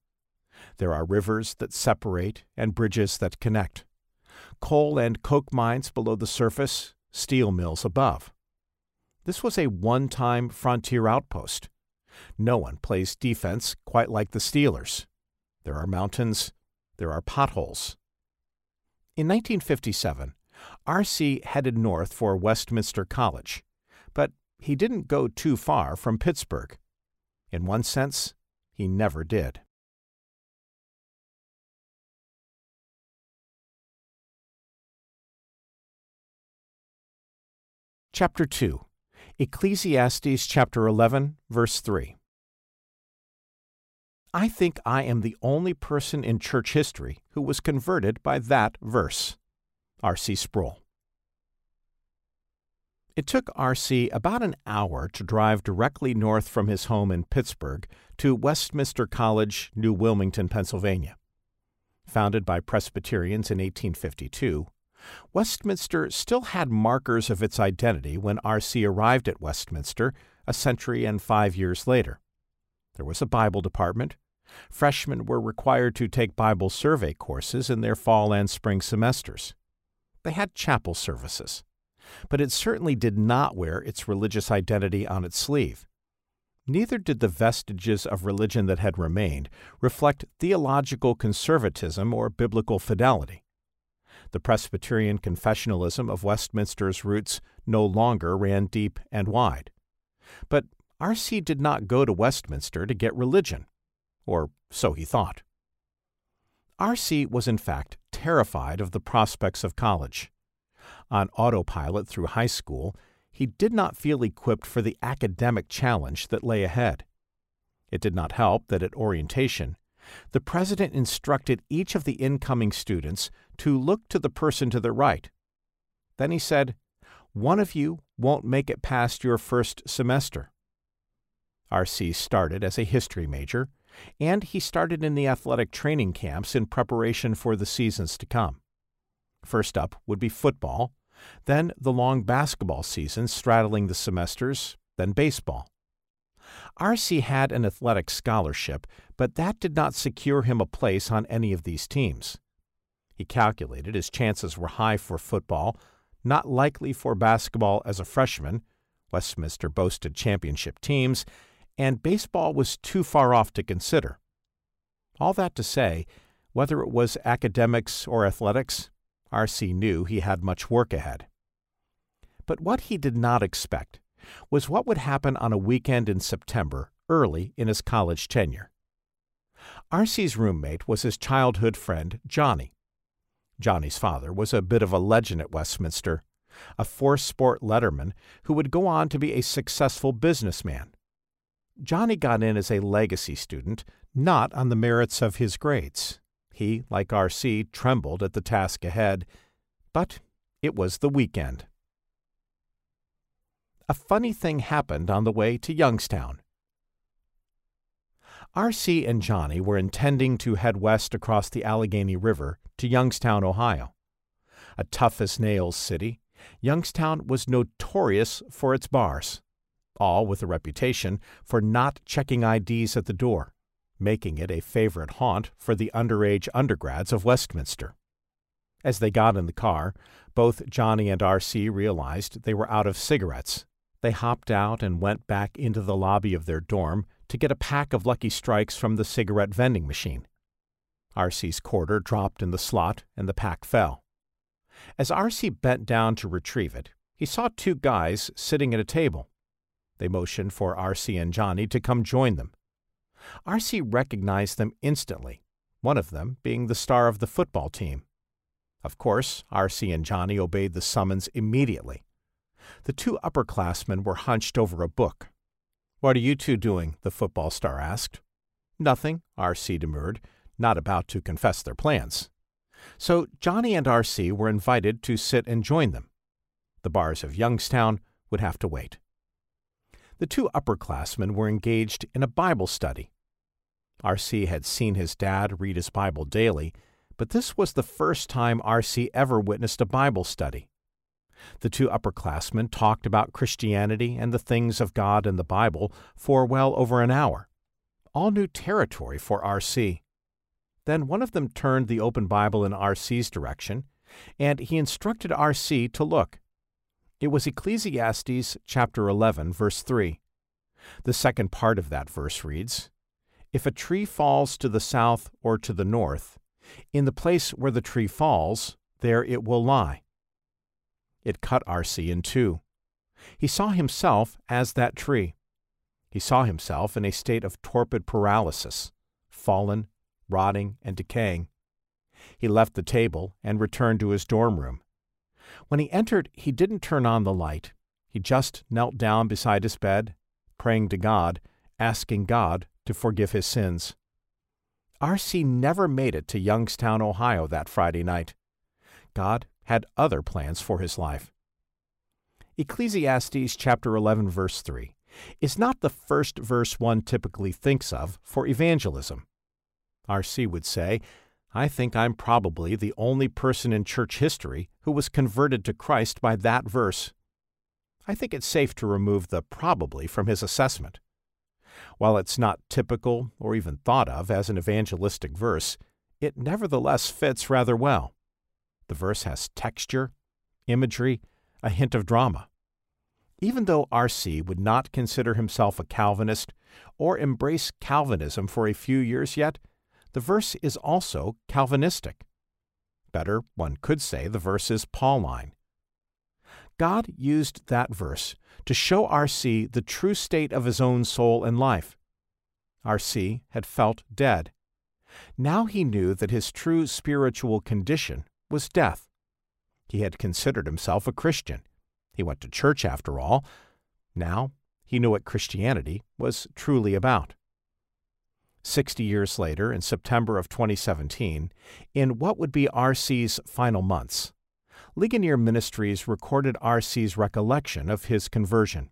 There are rivers that separate and bridges that connect coal and coke mines below the surface, steel mills above. This was a one time frontier outpost. No one plays defense quite like the Steelers. There are mountains, there are potholes. In 1957, R.C. headed north for Westminster College, but he didn't go too far from Pittsburgh. In one sense, he never did. Chapter 2 Ecclesiastes chapter 11 verse 3 I think I am the only person in church history who was converted by that verse. R.C. Sproul. It took R.C. about an hour to drive directly north from his home in Pittsburgh to Westminster College, New Wilmington, Pennsylvania. Founded by Presbyterians in 1852, Westminster still had markers of its identity when R.C. arrived at Westminster a century and five years later. There was a Bible department. Freshmen were required to take Bible survey courses in their fall and spring semesters. They had chapel services. But it certainly did not wear its religious identity on its sleeve. Neither did the vestiges of religion that had remained reflect theological conservatism or biblical fidelity. The Presbyterian confessionalism of Westminster's roots no longer ran deep and wide. But R.C. did not go to Westminster to get religion, or so he thought. R.C. was in fact terrified of the prospects of college. On autopilot through high school, he did not feel equipped for the academic challenge that lay ahead. It did not help that at orientation, the president instructed each of the incoming students to look to the person to their right. Then he said, One of you won't make it past your first semester. R.C. started as a history major, and he started in the athletic training camps in preparation for the seasons to come. First up would be football, then the long basketball season straddling the semesters, then baseball. R.C. had an athletic scholarship, but that did not secure him a place on any of these teams. He calculated his chances were high for football, not likely for basketball as a freshman. Westminster boasted championship teams, and baseball was too far off to consider. All that to say, whether it was academics or athletics, R.C. knew he had much work ahead. But what he did not expect was what would happen on a weekend in September, early in his college tenure. R.C.'s roommate was his childhood friend, Johnny. Johnny's father was a bit of a legend at Westminster, a four sport letterman who would go on to be a successful businessman. Johnny got in as a legacy student, not on the merits of his grades. He, like R.C., trembled at the task ahead, but it was the weekend. A funny thing happened on the way to Youngstown. R.C. and Johnny were intending to head west across the Allegheny River to Youngstown, Ohio. A tough as nails city, Youngstown was notorious for its bars, all with a reputation for not checking IDs at the door making it a favorite haunt for the underage undergrads of Westminster. As they got in the car, both Johnny and R.C. realized they were out of cigarettes. They hopped out and went back into the lobby of their dorm to get a pack of Lucky Strikes from the cigarette vending machine. R.C.'s quarter dropped in the slot and the pack fell. As R.C. bent down to retrieve it, he saw two guys sitting at a table. They motioned for R.C. and Johnny to come join them. R.C. recognized them instantly, one of them being the star of the football team. Of course, R.C. and Johnny obeyed the summons immediately. The two upperclassmen were hunched over a book. What are you two doing? the football star asked. Nothing, R.C. demurred, not about to confess their plans. So Johnny and R.C. were invited to sit and join them. The bars of Youngstown would have to wait. The two upperclassmen were engaged in a Bible study. R.C. had seen his dad read his Bible daily, but this was the first time R.C. ever witnessed a Bible study. The two upperclassmen talked about Christianity and the things of God and the Bible for well over an hour. All new territory for R.C. Then one of them turned the open Bible in R.C.'s direction, and he instructed R.C. to look. It was Ecclesiastes chapter 11, verse 3. The second part of that verse reads, if a tree falls to the south or to the north, in the place where the tree falls, there it will lie. It cut R.C. in two. He saw himself as that tree. He saw himself in a state of torpid paralysis, fallen, rotting, and decaying. He left the table and returned to his dorm room. When he entered, he didn't turn on the light. He just knelt down beside his bed, praying to God, asking God to forgive his sins. R.C. never made it to Youngstown, Ohio that Friday night. God had other plans for his life. Ecclesiastes chapter 11 verse 3 is not the first verse one typically thinks of for evangelism. R.C. would say, I think I'm probably the only person in church history who was converted to Christ by that verse. I think it's safe to remove the probably from his assessment. While it's not typical or even thought of as an evangelistic verse, it nevertheless fits rather well. The verse has texture, imagery, a hint of drama. Even though R.C. would not consider himself a Calvinist or embrace Calvinism for a few years yet, the verse is also Calvinistic. Better, one could say the verse is Pauline. God used that verse to show R.C. the true state of his own soul and life. R.C. had felt dead. Now he knew that his true spiritual condition was death. He had considered himself a Christian. He went to church after all. Now he knew what Christianity was truly about. Sixty years later, in September of 2017, in what would be R.C.'s final months, Ligonier Ministries recorded R.C.'s recollection of his conversion.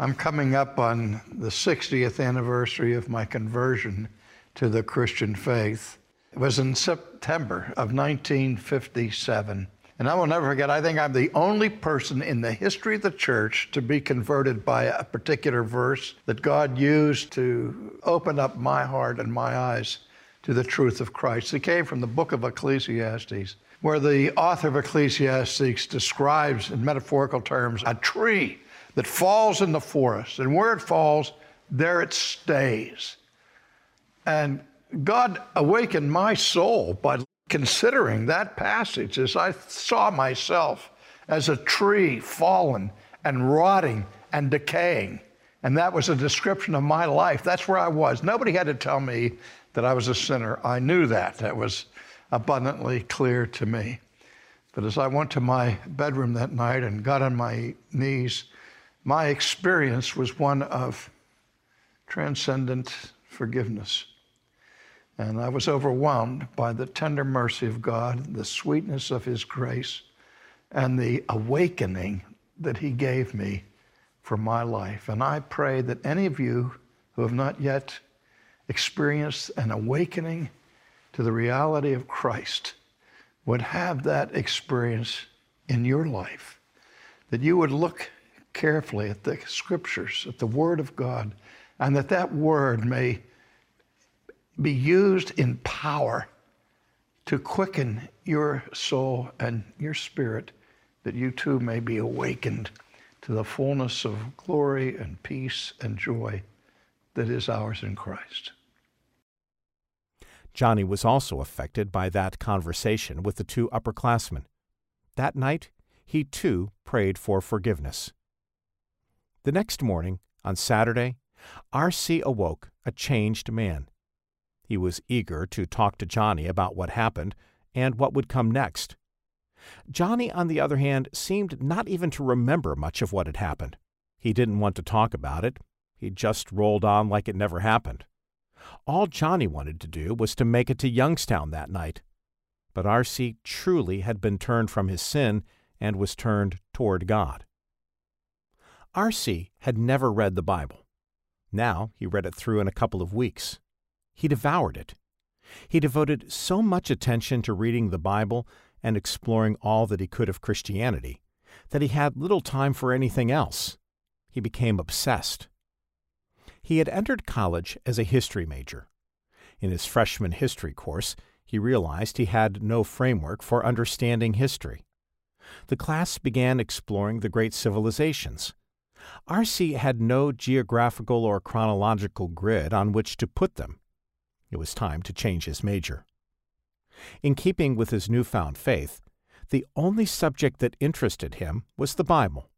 I'm coming up on the 60th anniversary of my conversion to the Christian faith. It was in September of 1957. And I will never forget, I think I'm the only person in the history of the church to be converted by a particular verse that God used to open up my heart and my eyes to the truth of Christ. It came from the book of Ecclesiastes, where the author of Ecclesiastes describes in metaphorical terms a tree that falls in the forest. And where it falls, there it stays. And God awakened my soul by considering that passage as I saw myself as a tree fallen and rotting and decaying. And that was a description of my life. That's where I was. Nobody had to tell me that I was a sinner. I knew that. That was abundantly clear to me. But as I went to my bedroom that night and got on my knees, my experience was one of transcendent forgiveness. And I was overwhelmed by the tender mercy of God, the sweetness of His grace, and the awakening that He gave me for my life. And I pray that any of you who have not yet experienced an awakening to the reality of Christ would have that experience in your life. That you would look carefully at the scriptures, at the Word of God, and that that Word may be used in power to quicken your soul and your spirit, that you too may be awakened to the fullness of glory and peace and joy that is ours in Christ. Johnny was also affected by that conversation with the two upperclassmen. That night, he too prayed for forgiveness. The next morning, on Saturday, R.C. awoke a changed man. He was eager to talk to Johnny about what happened and what would come next. Johnny, on the other hand, seemed not even to remember much of what had happened. He didn't want to talk about it. He just rolled on like it never happened. All Johnny wanted to do was to make it to Youngstown that night. But R.C. truly had been turned from his sin and was turned toward God. R.C. had never read the Bible. Now he read it through in a couple of weeks. He devoured it. He devoted so much attention to reading the Bible and exploring all that he could of Christianity that he had little time for anything else. He became obsessed. He had entered college as a history major. In his freshman history course, he realized he had no framework for understanding history. The class began exploring the great civilizations. R.C. had no geographical or chronological grid on which to put them. It was time to change his major. In keeping with his newfound faith, the only subject that interested him was the Bible.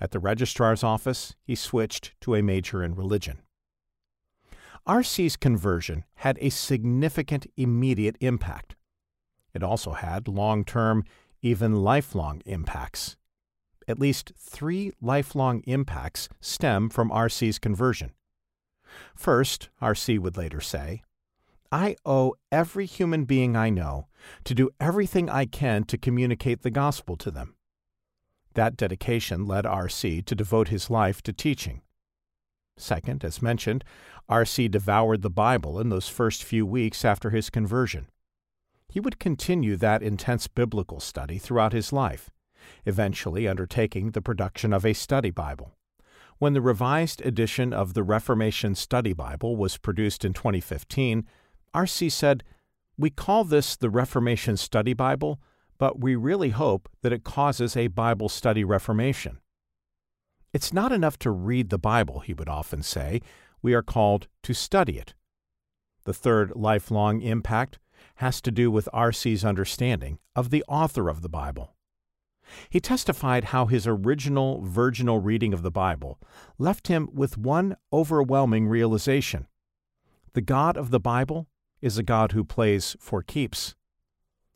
At the registrar's office, he switched to a major in religion. R.C.'s conversion had a significant immediate impact. It also had long term, even lifelong impacts. At least three lifelong impacts stem from R.C.'s conversion. First, R.C. would later say, I owe every human being I know to do everything I can to communicate the gospel to them. That dedication led R.C. to devote his life to teaching. Second, as mentioned, R.C. devoured the Bible in those first few weeks after his conversion. He would continue that intense biblical study throughout his life, eventually undertaking the production of a study Bible. When the revised edition of the Reformation Study Bible was produced in 2015, R.C. said, We call this the Reformation Study Bible, but we really hope that it causes a Bible study reformation. It's not enough to read the Bible, he would often say. We are called to study it. The third lifelong impact has to do with R.C.'s understanding of the author of the Bible. He testified how his original virginal reading of the Bible left him with one overwhelming realization. The God of the Bible is a God who plays for keeps.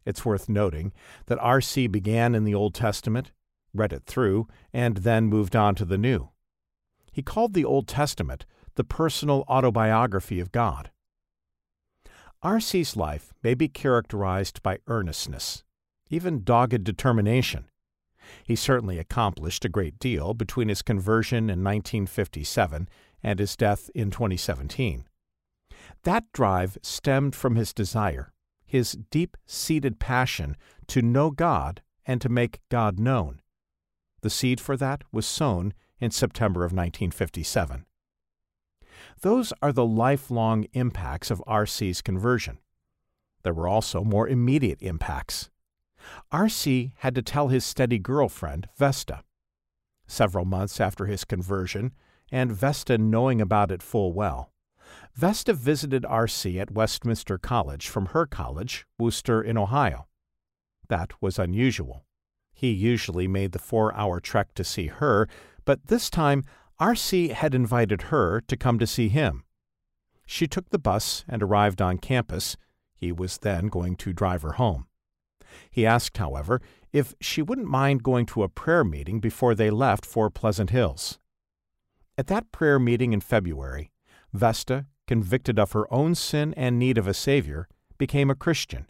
It's worth noting that R.C. began in the Old Testament, read it through, and then moved on to the New. He called the Old Testament the personal autobiography of God. R.C.'s life may be characterized by earnestness, even dogged determination. He certainly accomplished a great deal between his conversion in 1957 and his death in 2017. That drive stemmed from his desire, his deep seated passion to know God and to make God known. The seed for that was sown in September of 1957. Those are the lifelong impacts of R.C.'s conversion. There were also more immediate impacts. R.C. had to tell his steady girlfriend, Vesta. Several months after his conversion, and Vesta knowing about it full well, Vesta visited R.C. at Westminster College from her college, Wooster in Ohio. That was unusual. He usually made the four hour trek to see her, but this time R.C. had invited her to come to see him. She took the bus and arrived on campus. He was then going to drive her home. He asked, however, if she wouldn't mind going to a prayer meeting before they left for Pleasant Hills. At that prayer meeting in February, Vesta, convicted of her own sin and need of a Savior, became a Christian.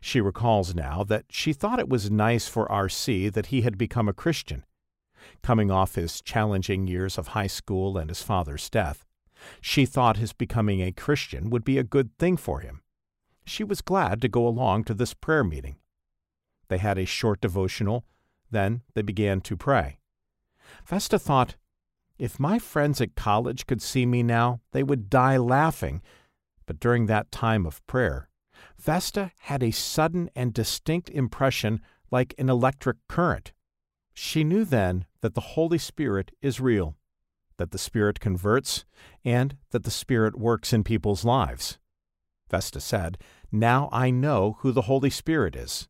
She recalls now that she thought it was nice for R.C. that he had become a Christian. Coming off his challenging years of high school and his father's death, she thought his becoming a Christian would be a good thing for him. She was glad to go along to this prayer meeting. They had a short devotional, then they began to pray. Vesta thought, if my friends at college could see me now, they would die laughing. But during that time of prayer, Vesta had a sudden and distinct impression like an electric current. She knew then that the Holy Spirit is real, that the Spirit converts, and that the Spirit works in people's lives. Vesta said, Now I know who the Holy Spirit is.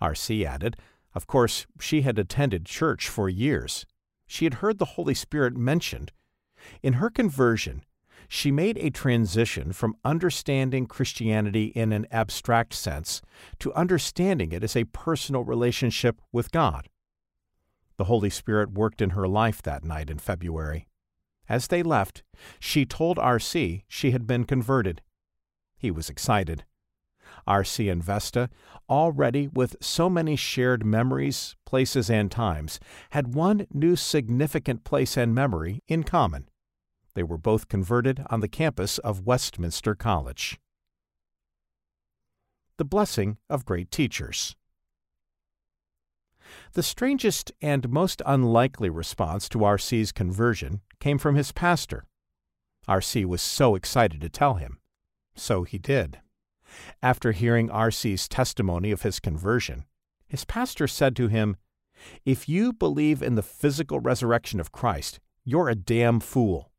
R.C. added, Of course, she had attended church for years. She had heard the Holy Spirit mentioned. In her conversion, she made a transition from understanding Christianity in an abstract sense to understanding it as a personal relationship with God. The Holy Spirit worked in her life that night in February. As they left, she told R.C. she had been converted. He was excited. R.C. and Vesta, already with so many shared memories, places, and times, had one new significant place and memory in common. They were both converted on the campus of Westminster College. The Blessing of Great Teachers. The strangest and most unlikely response to R.C.'s conversion came from his pastor. R.C. was so excited to tell him. So he did. After hearing R.C.'s testimony of his conversion, his pastor said to him, If you believe in the physical resurrection of Christ, you're a damn fool.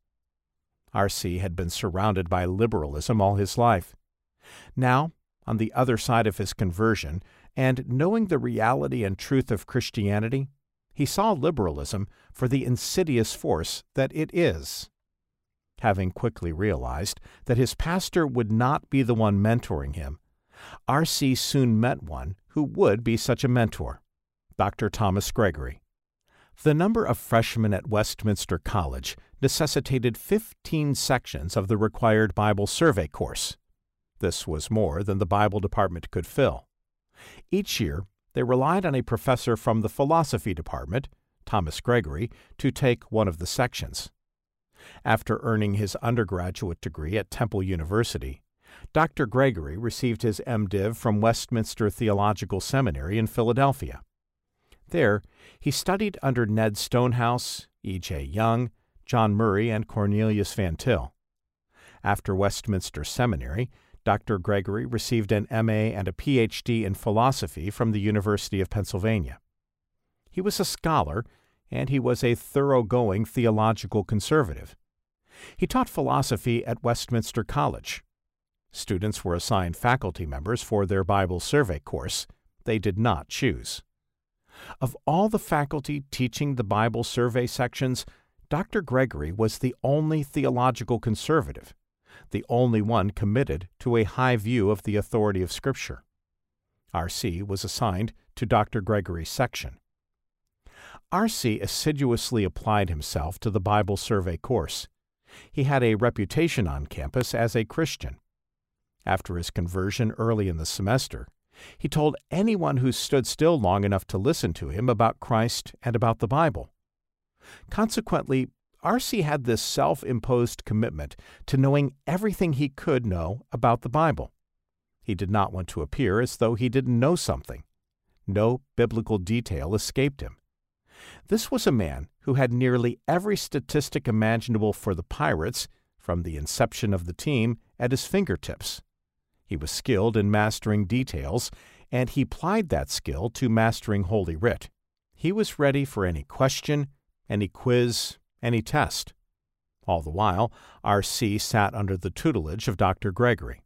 R.C. had been surrounded by liberalism all his life. Now, on the other side of his conversion, and knowing the reality and truth of Christianity, he saw liberalism for the insidious force that it is. Having quickly realized that his pastor would not be the one mentoring him, R.C. soon met one who would be such a mentor Dr. Thomas Gregory. The number of freshmen at Westminster College necessitated 15 sections of the required Bible survey course. This was more than the Bible department could fill. Each year, they relied on a professor from the philosophy department, Thomas Gregory, to take one of the sections. After earning his undergraduate degree at Temple University, Dr. Gregory received his MDiv from Westminster Theological Seminary in Philadelphia. There, he studied under Ned Stonehouse, E.J. Young, John Murray, and Cornelius Van Til. After Westminster Seminary, Dr. Gregory received an MA and a PhD in philosophy from the University of Pennsylvania. He was a scholar, and he was a thoroughgoing theological conservative. He taught philosophy at Westminster College. Students were assigned faculty members for their Bible survey course. They did not choose. Of all the faculty teaching the Bible survey sections, Dr. Gregory was the only theological conservative, the only one committed to a high view of the authority of Scripture. R.C. was assigned to Dr. Gregory's section. R.C. assiduously applied himself to the Bible survey course. He had a reputation on campus as a Christian. After his conversion early in the semester, He told anyone who stood still long enough to listen to him about Christ and about the Bible. Consequently, R.C. had this self imposed commitment to knowing everything he could know about the Bible. He did not want to appear as though he didn't know something. No biblical detail escaped him. This was a man who had nearly every statistic imaginable for the Pirates, from the inception of the team, at his fingertips. He was skilled in mastering details, and he plied that skill to mastering Holy Writ. He was ready for any question, any quiz, any test. All the while, R.C. sat under the tutelage of Dr. Gregory.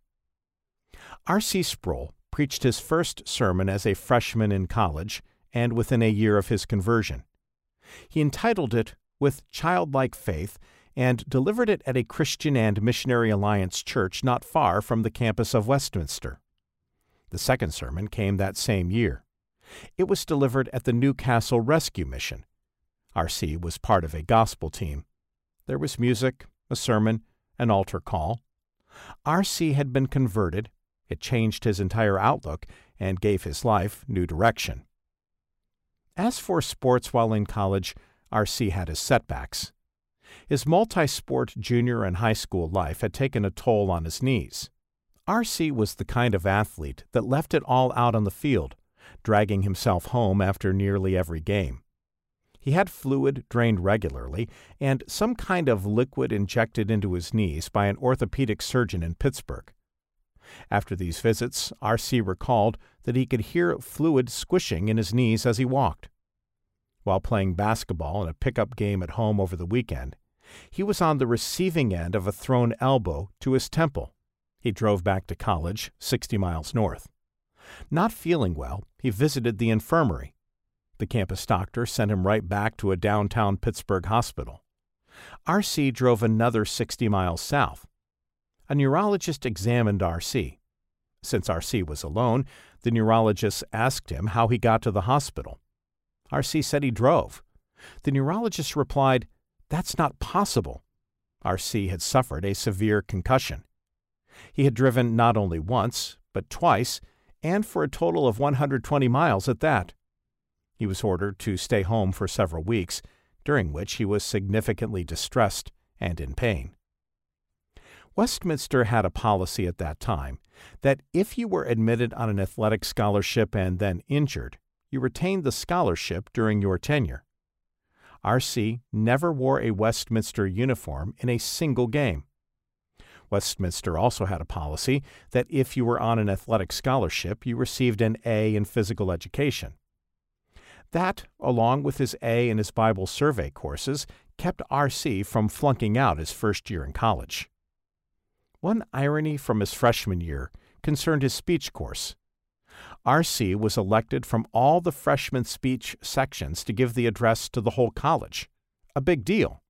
R.C. Sproul preached his first sermon as a freshman in college and within a year of his conversion. He entitled it With Childlike Faith and delivered it at a Christian and Missionary Alliance church not far from the campus of Westminster. The second sermon came that same year. It was delivered at the New Castle Rescue Mission. R.C. was part of a gospel team. There was music, a sermon, an altar call. R.C. had been converted. It changed his entire outlook and gave his life new direction. As for sports while in college, R.C. had his setbacks. His multi sport junior and high school life had taken a toll on his knees. R.C. was the kind of athlete that left it all out on the field, dragging himself home after nearly every game. He had fluid drained regularly and some kind of liquid injected into his knees by an orthopedic surgeon in Pittsburgh. After these visits, R.C. recalled that he could hear fluid squishing in his knees as he walked. While playing basketball in a pickup game at home over the weekend, he was on the receiving end of a thrown elbow to his temple. He drove back to college, 60 miles north. Not feeling well, he visited the infirmary. The campus doctor sent him right back to a downtown Pittsburgh hospital. R.C. drove another 60 miles south. A neurologist examined R.C. Since R.C. was alone, the neurologist asked him how he got to the hospital. R.C. said he drove. The neurologist replied, That's not possible. R.C. had suffered a severe concussion. He had driven not only once, but twice, and for a total of 120 miles at that. He was ordered to stay home for several weeks, during which he was significantly distressed and in pain. Westminster had a policy at that time that if you were admitted on an athletic scholarship and then injured, you retained the scholarship during your tenure. R.C. never wore a Westminster uniform in a single game. Westminster also had a policy that if you were on an athletic scholarship, you received an A in physical education. That, along with his A in his Bible survey courses, kept R.C. from flunking out his first year in college. One irony from his freshman year concerned his speech course. R.C. was elected from all the freshman speech sections to give the address to the whole college. A big deal.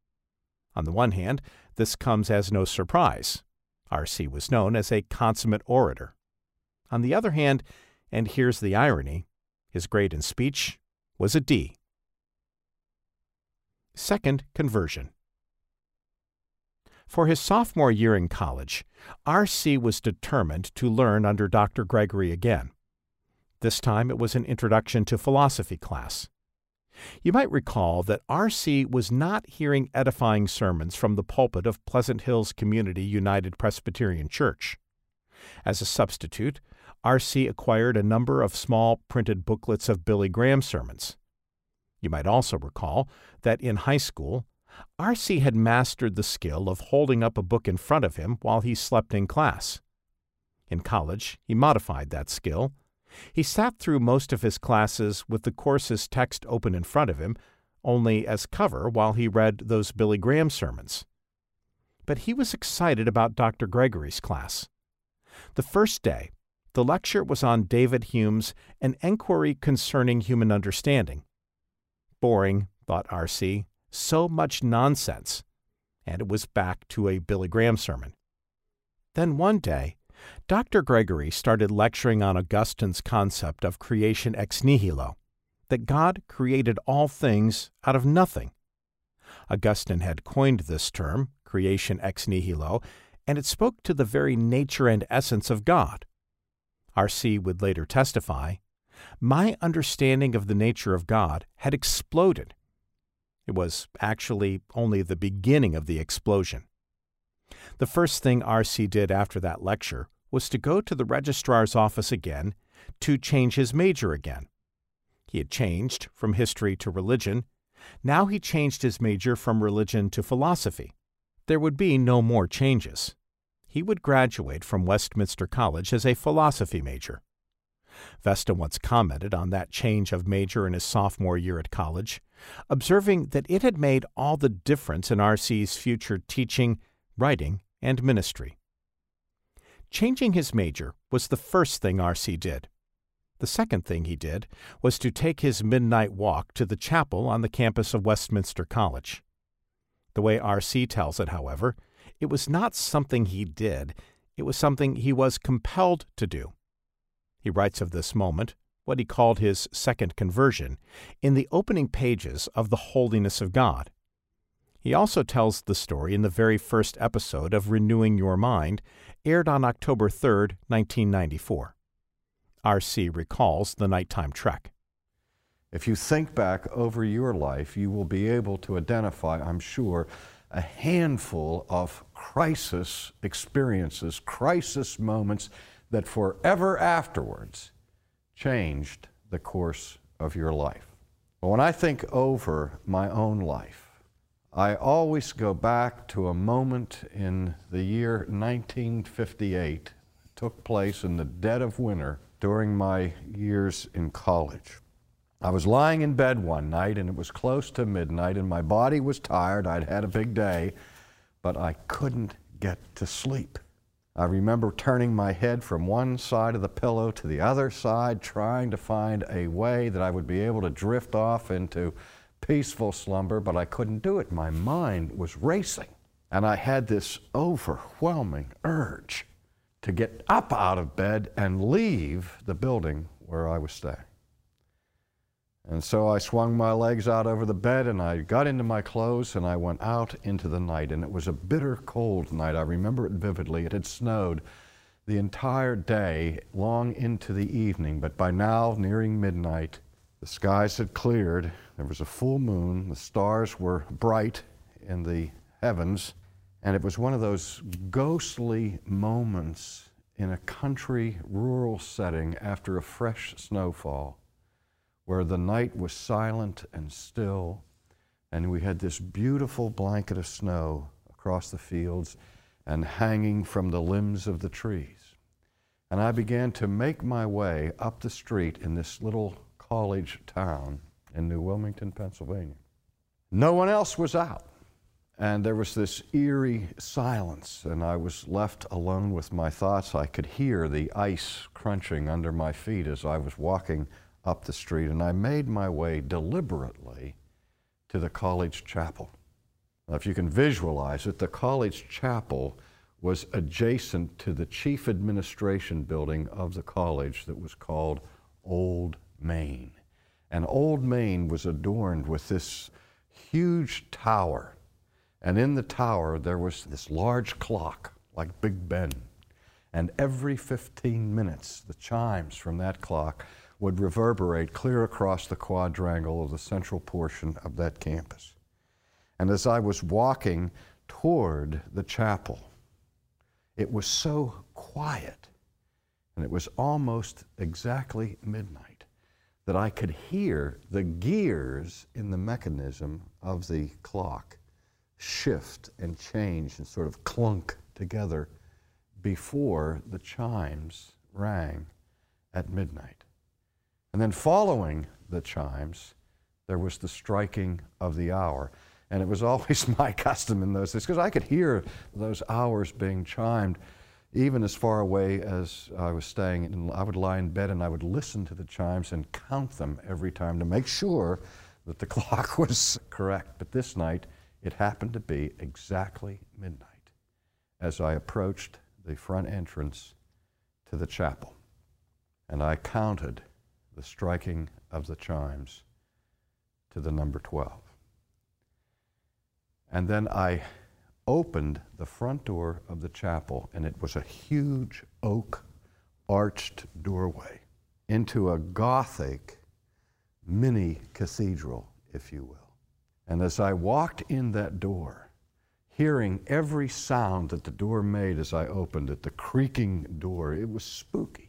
On the one hand, this comes as no surprise. R.C. was known as a consummate orator. On the other hand, and here's the irony, his grade in speech was a D. Second conversion. For his sophomore year in college, R.C. was determined to learn under Dr. Gregory again. This time it was an introduction to philosophy class. You might recall that R.C. was not hearing edifying sermons from the pulpit of Pleasant Hills Community United Presbyterian Church. As a substitute, R.C. acquired a number of small printed booklets of Billy Graham sermons. You might also recall that in high school, R.C. had mastered the skill of holding up a book in front of him while he slept in class. In college, he modified that skill. He sat through most of his classes with the course's text open in front of him, only as cover while he read those Billy Graham sermons. But he was excited about Dr. Gregory's class. The first day, the lecture was on David Hume's An Enquiry Concerning Human Understanding. Boring, thought R.C., so much nonsense. And it was back to a Billy Graham sermon. Then one day, Dr. Gregory started lecturing on Augustine's concept of creation ex nihilo, that God created all things out of nothing. Augustine had coined this term, creation ex nihilo, and it spoke to the very nature and essence of God. R.C. would later testify, my understanding of the nature of God had exploded. It was actually only the beginning of the explosion. The first thing R.C. did after that lecture was to go to the registrar's office again to change his major again. He had changed from history to religion. Now he changed his major from religion to philosophy. There would be no more changes. He would graduate from Westminster College as a philosophy major. Vesta once commented on that change of major in his sophomore year at college, observing that it had made all the difference in R.C.'s future teaching, writing, and ministry. Changing his major was the first thing R.C. did. The second thing he did was to take his midnight walk to the chapel on the campus of Westminster College. The way R.C. tells it, however, it was not something he did, it was something he was compelled to do. He writes of this moment, what he called his second conversion, in the opening pages of The Holiness of God. He also tells the story in the very first episode of Renewing Your Mind, aired on October 3, 1994. R.C. recalls the nighttime trek. If you think back over your life, you will be able to identify, I'm sure, a handful of crisis experiences, crisis moments that forever afterwards changed the course of your life. But when I think over my own life, I always go back to a moment in the year 1958. It took place in the dead of winter during my years in college. I was lying in bed one night and it was close to midnight and my body was tired. I'd had a big day, but I couldn't get to sleep. I remember turning my head from one side of the pillow to the other side, trying to find a way that I would be able to drift off into peaceful slumber, but I couldn't do it. My mind was racing. And I had this overwhelming urge to get up out of bed and leave the building where I was staying. And so I swung my legs out over the bed and I got into my clothes and I went out into the night. And it was a bitter cold night. I remember it vividly. It had snowed the entire day, long into the evening. But by now, nearing midnight, the skies had cleared. There was a full moon. The stars were bright in the heavens. And it was one of those ghostly moments in a country, rural setting after a fresh snowfall where the night was silent and still, and we had this beautiful blanket of snow across the fields and hanging from the limbs of the trees. And I began to make my way up the street in this little college town in New Wilmington, Pennsylvania. No one else was out. And there was this eerie silence, and I was left alone with my thoughts. I could hear the ice crunching under my feet as I was walking up the street, and I made my way deliberately to the college chapel. Now, if you can visualize it, the college chapel was adjacent to the chief administration building of the college that was called Old Main. And Old Main was adorned with this huge tower. And in the tower, there was this large clock, like Big Ben. And every 15 minutes, the chimes from that clock would reverberate clear across the quadrangle of the central portion of that campus. And as I was walking toward the chapel, it was so quiet, and it was almost exactly midnight, that I could hear the gears in the mechanism of the clock shift and change and sort of clunk together before the chimes rang at midnight. And then following the chimes, there was the striking of the hour. And it was always my custom in those days, because I could hear those hours being chimed even as far away as I was staying. And I would lie in bed and I would listen to the chimes and count them every time to make sure that the clock was correct. But this night, it happened to be exactly midnight as I approached the front entrance to the chapel. And I counted the striking of the chimes to the number 12. And then I opened the front door of the chapel, and it was a huge oak arched doorway into a Gothic mini cathedral, if you will. And as I walked in that door, hearing every sound that the door made as I opened it, the creaking door, it was spooky.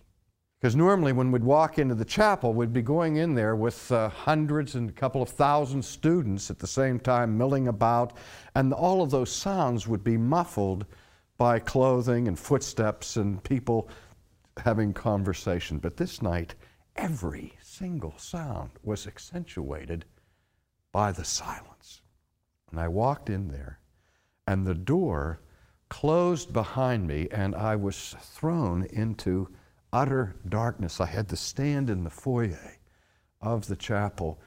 Because normally, when we'd walk into the chapel, we'd be going in there with uh, hundreds and a couple of thousand students at the same time milling about, and all of those sounds would be muffled by clothing and footsteps and people having conversation. But this night, every single sound was accentuated by the silence. And I walked in there, and the door closed behind me, and I was thrown into utter darkness. I had to stand in the foyer of the chapel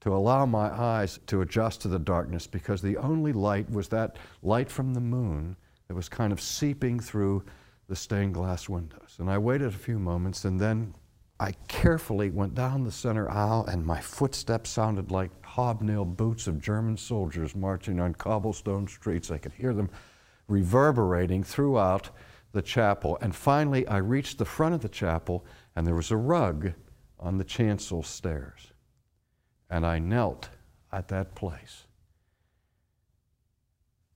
to allow my eyes to adjust to the darkness because the only light was that light from the moon that was kind of seeping through the stained glass windows. And I waited a few moments and then I carefully went down the center aisle and my footsteps sounded like hobnail boots of German soldiers marching on cobblestone streets. I could hear them reverberating throughout the chapel. And finally, I reached the front of the chapel, and there was a rug on the chancel stairs. And I knelt at that place.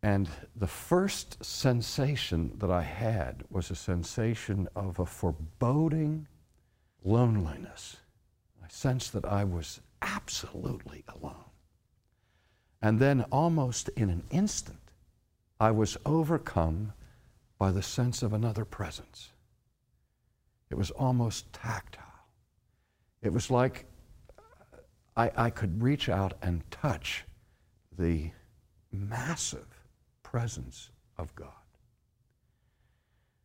And the first sensation that I had was a sensation of a foreboding loneliness. I sensed that I was absolutely alone. And then, almost in an instant, I was overcome by the sense of another presence. It was almost tactile. It was like I, I could reach out and touch the massive presence of God.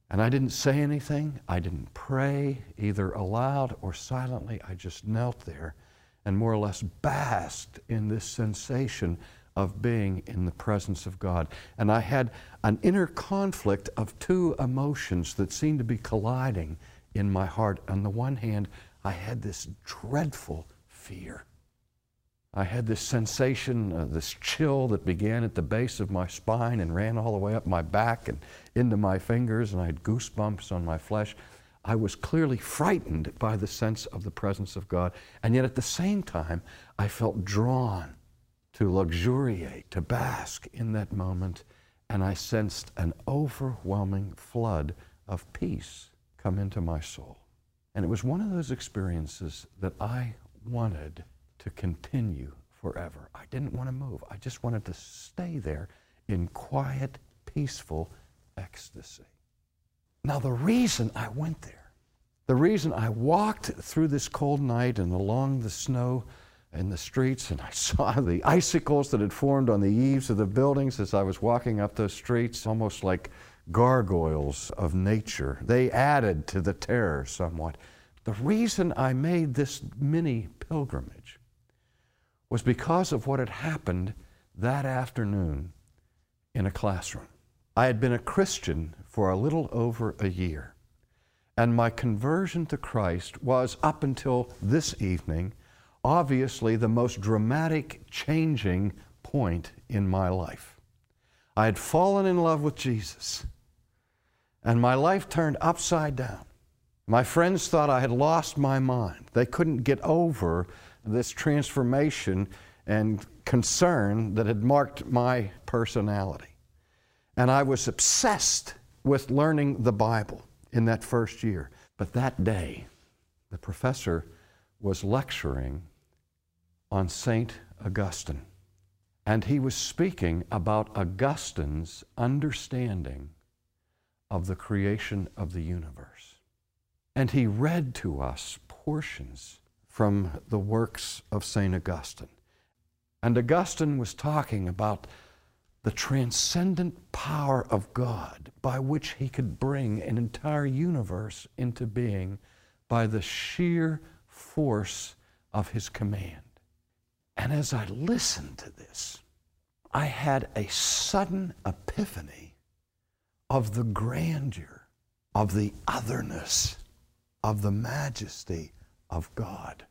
And I didn't say anything. I didn't pray, either aloud or silently. I just knelt there and more or less basked in this sensation of being in the presence of God. And I had an inner conflict of two emotions that seemed to be colliding in my heart. On the one hand, I had this dreadful fear. I had this sensation, uh, this chill that began at the base of my spine and ran all the way up my back and into my fingers, and I had goosebumps on my flesh. I was clearly frightened by the sense of the presence of God, and yet at the same time, I felt drawn to luxuriate, to bask in that moment, and I sensed an overwhelming flood of peace come into my soul. And it was one of those experiences that I wanted to continue forever. I didn't want to move. I just wanted to stay there in quiet, peaceful ecstasy. Now, the reason I went there, the reason I walked through this cold night and along the snow in the streets, and I saw the icicles that had formed on the eaves of the buildings as I was walking up those streets, almost like gargoyles of nature. They added to the terror somewhat. The reason I made this mini pilgrimage was because of what had happened that afternoon in a classroom. I had been a Christian for a little over a year, and my conversion to Christ was, up until this evening, obviously the most dramatic changing point in my life. I had fallen in love with Jesus, and my life turned upside down. My friends thought I had lost my mind. They couldn't get over this transformation and concern that had marked my personality. And I was obsessed with learning the Bible in that first year. But that day, the professor was lecturing on St. Augustine. And he was speaking about Augustine's understanding of the creation of the universe. And he read to us portions from the works of St. Augustine. And Augustine was talking about the transcendent power of God by which he could bring an entire universe into being by the sheer force of his command. And as I listened to this, I had a sudden epiphany of the grandeur, of the otherness, of the majesty of God.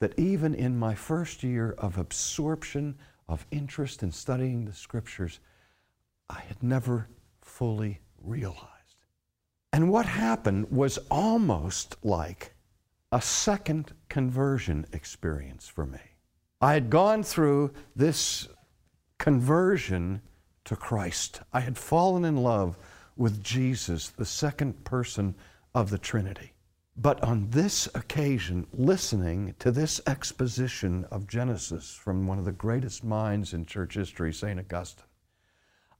That even in my first year of absorption, of interest in studying the scriptures, I had never fully realized. And what happened was almost like a second conversion experience for me. I had gone through this conversion to Christ. I had fallen in love with Jesus, the second person of the Trinity. But on this occasion, listening to this exposition of Genesis from one of the greatest minds in church history, St. Augustine,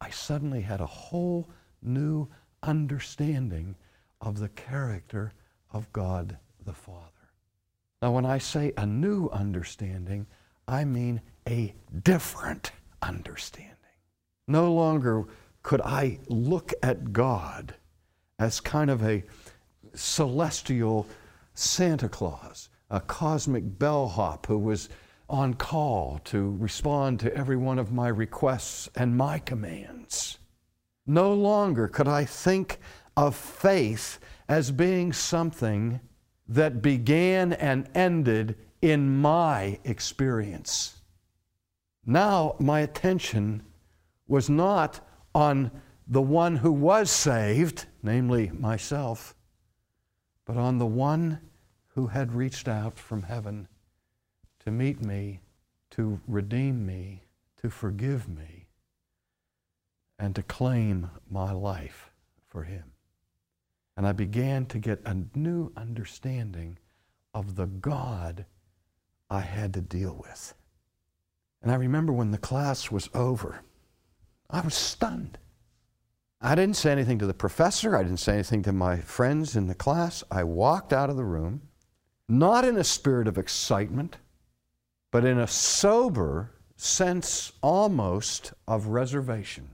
I suddenly had a whole new understanding of the character of God the Father. Now, when I say a new understanding, I mean a different understanding. No longer could I look at God as kind of a celestial Santa Claus, a cosmic bellhop who was on call to respond to every one of my requests and my commands. No longer could I think of faith as being something that began and ended in my experience. Now my attention was not on the one who was saved, namely myself, but on the one who had reached out from heaven to meet me, to redeem me, to forgive me, and to claim my life for him. And I began to get a new understanding of the God I had to deal with. And I remember when the class was over, I was stunned. I didn't say anything to the professor. I didn't say anything to my friends in the class. I walked out of the room, not in a spirit of excitement, but in a sober sense almost of reservation.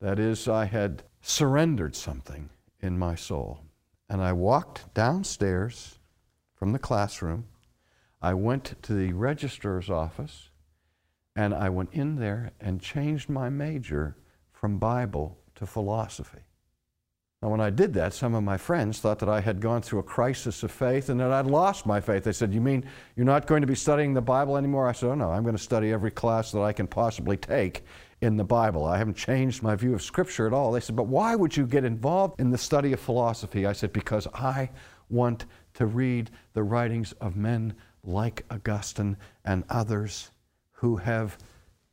That is, I had surrendered something in my soul. And I walked downstairs from the classroom. I went to the registrar's office and I went in there and changed my major from Bible to philosophy. Now, when I did that, some of my friends thought that I had gone through a crisis of faith and that I'd lost my faith. They said, You mean you're not going to be studying the Bible anymore? I said, Oh, no, I'm going to study every class that I can possibly take in the Bible. I haven't changed my view of Scripture at all. They said, But why would you get involved in the study of philosophy? I said, Because I want to read the writings of men like Augustine and others who have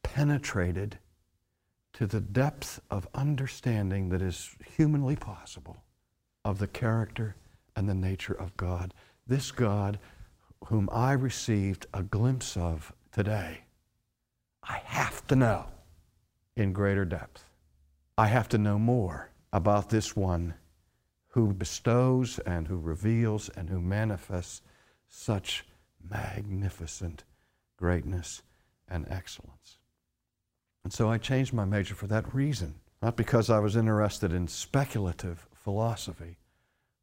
penetrated to the depth of understanding that is humanly possible of the character and the nature of God. This God, whom I received a glimpse of today, I have to know in greater depth. I have to know more about this one who bestows and who reveals and who manifests such magnificent greatness and excellence. And so I changed my major for that reason, not because I was interested in speculative philosophy,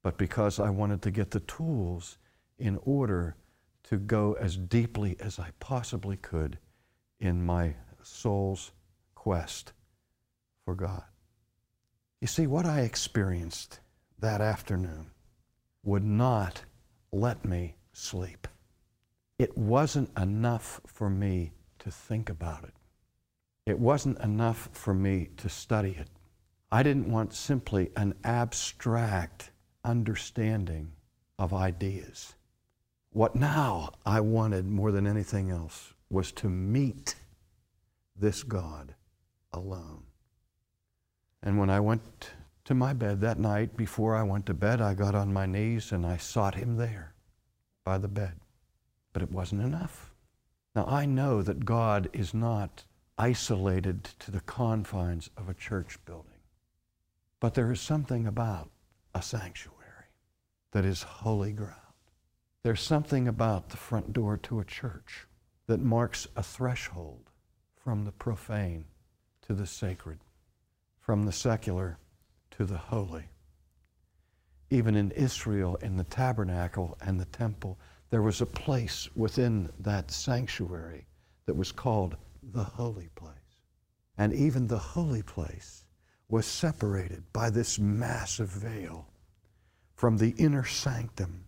but because I wanted to get the tools in order to go as deeply as I possibly could in my soul's quest for God. You see, what I experienced that afternoon would not let me sleep. It wasn't enough for me to think about it. It wasn't enough for me to study it. I didn't want simply an abstract understanding of ideas. What now I wanted more than anything else was to meet this God alone. And when I went to my bed that night, before I went to bed, I got on my knees and I sought Him there by the bed. But it wasn't enough. Now I know that God is not isolated to the confines of a church building. But there is something about a sanctuary that is holy ground. There's something about the front door to a church that marks a threshold from the profane to the sacred, from the secular to the holy. Even in Israel, in the tabernacle and the temple, there was a place within that sanctuary that was called the holy place. And even the holy place was separated by this massive veil from the inner sanctum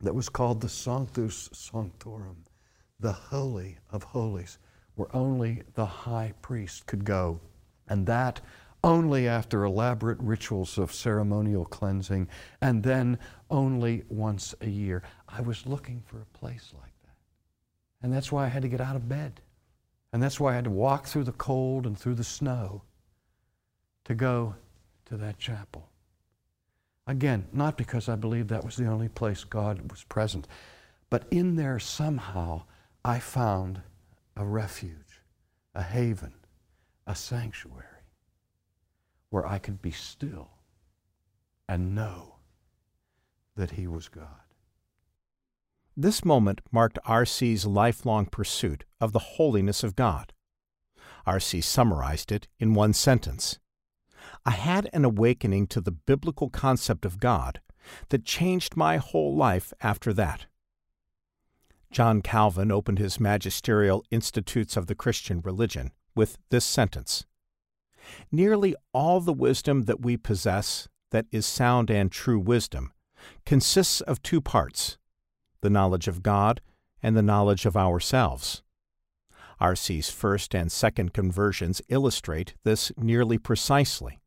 that was called the Sanctum Sanctorum, the Holy of Holies, where only the high priest could go. And that only after elaborate rituals of ceremonial cleansing, and then only once a year. I was looking for a place like that. And that's why I had to get out of bed. And that's why I had to walk through the cold and through the snow to go to that chapel. Again, not because I believed that was the only place God was present, but in there somehow I found a refuge, a haven, a sanctuary where I could be still and know that He was God. This moment marked R.C.'s lifelong pursuit of the holiness of God. R.C. summarized it in one sentence I had an awakening to the biblical concept of God that changed my whole life after that. John Calvin opened his magisterial Institutes of the Christian Religion with this sentence Nearly all the wisdom that we possess, that is sound and true wisdom, consists of two parts the knowledge of God and the knowledge of ourselves. R.C.'s first and second conversions illustrate this nearly precisely.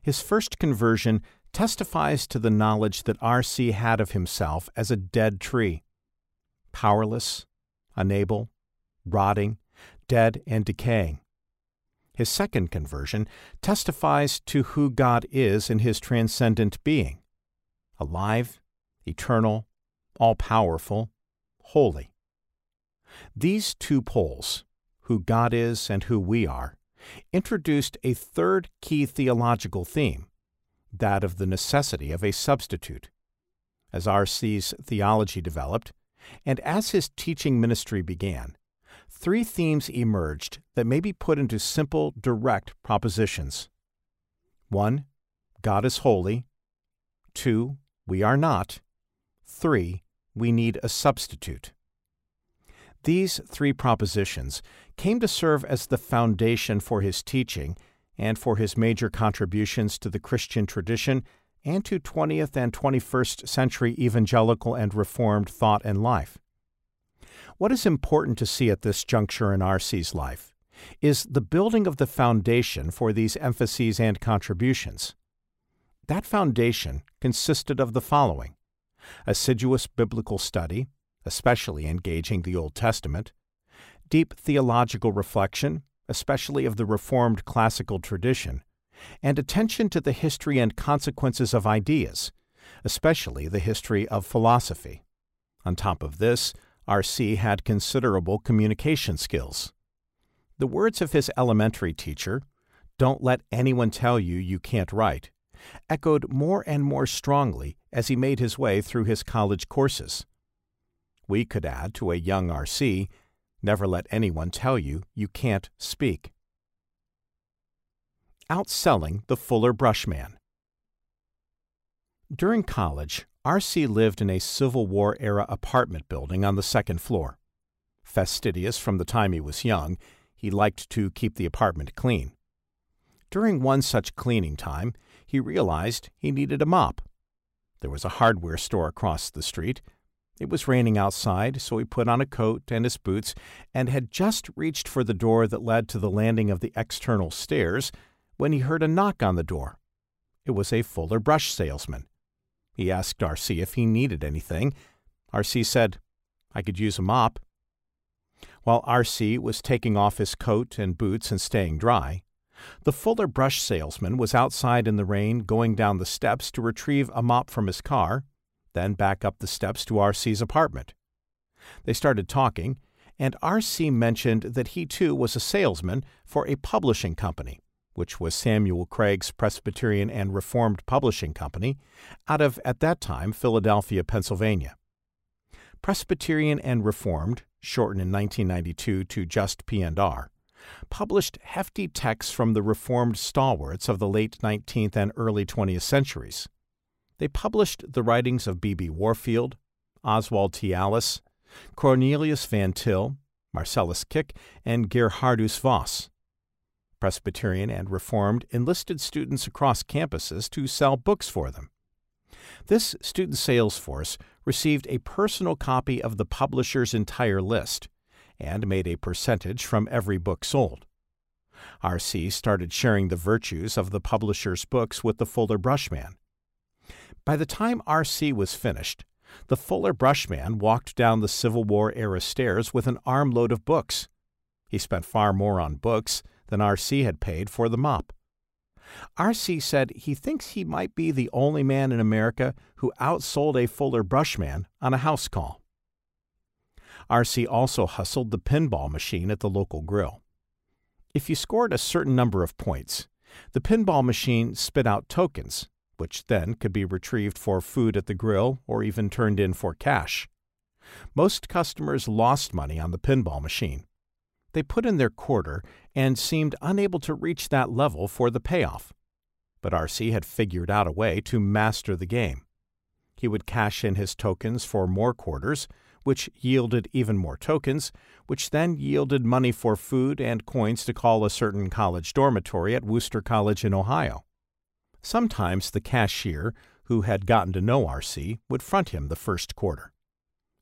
His first conversion testifies to the knowledge that R.C. had of himself as a dead tree, powerless, unable, rotting, dead, and decaying. His second conversion testifies to who God is in his transcendent being alive, eternal, all powerful, holy. These two poles, who God is and who we are, introduced a third key theological theme that of the necessity of a substitute. As R.C.'s theology developed, and as his teaching ministry began, three themes emerged that may be put into simple, direct propositions. 1. God is holy. 2. We are not. 3. We need a substitute. These three propositions came to serve as the foundation for his teaching and for his major contributions to the Christian tradition and to 20th and 21st century evangelical and reformed thought and life. What is important to see at this juncture in R.C.'s life is the building of the foundation for these emphases and contributions. That foundation consisted of the following assiduous biblical study, especially engaging the Old Testament, deep theological reflection, especially of the Reformed classical tradition, and attention to the history and consequences of ideas, especially the history of philosophy. On top of this, R.C. had considerable communication skills. The words of his elementary teacher, Don't let anyone tell you you can't write, echoed more and more strongly as he made his way through his college courses. We could add to a young R.C., Never let anyone tell you you can't speak. Outselling the Fuller Brushman. During college, R.C. lived in a Civil War era apartment building on the second floor. Fastidious from the time he was young, he liked to keep the apartment clean. During one such cleaning time, he realized he needed a mop. There was a hardware store across the street. It was raining outside, so he put on a coat and his boots and had just reached for the door that led to the landing of the external stairs when he heard a knock on the door. It was a Fuller brush salesman. He asked R.C. if he needed anything. R.C. said, I could use a mop. While R.C. was taking off his coat and boots and staying dry, the Fuller brush salesman was outside in the rain going down the steps to retrieve a mop from his car, then back up the steps to R.C.'s apartment. They started talking, and R.C. mentioned that he too was a salesman for a publishing company which was Samuel Craig's Presbyterian and Reformed Publishing Company, out of, at that time, Philadelphia, Pennsylvania. Presbyterian and Reformed, shortened in 1992 to just P&R, published hefty texts from the Reformed stalwarts of the late 19th and early 20th centuries. They published the writings of B.B. Warfield, Oswald T. Allis, Cornelius Van Til, Marcellus Kik, and Geerhardus Vos. Presbyterian and Reformed enlisted students across campuses to sell books for them. This student sales force received a personal copy of the publisher's entire list and made a percentage from every book sold. R.C. started sharing the virtues of the publisher's books with the Fuller Brushman. By the time R.C. was finished, the Fuller Brushman walked down the Civil War era stairs with an armload of books. He spent far more on books than R.C. had paid for the mop. R.C. said he thinks he might be the only man in America who outsold a Fuller Brushman on a house call. R.C. also hustled the pinball machine at the local grill. If you scored a certain number of points, the pinball machine spit out tokens, which then could be retrieved for food at the grill or even turned in for cash. Most customers lost money on the pinball machine. They put in their quarter and seemed unable to reach that level for the payoff. But RC had figured out a way to master the game. He would cash in his tokens for more quarters, which yielded even more tokens, which then yielded money for food and coins to call a certain college dormitory at Wooster College in Ohio. Sometimes the cashier, who had gotten to know RC, would front him the first quarter.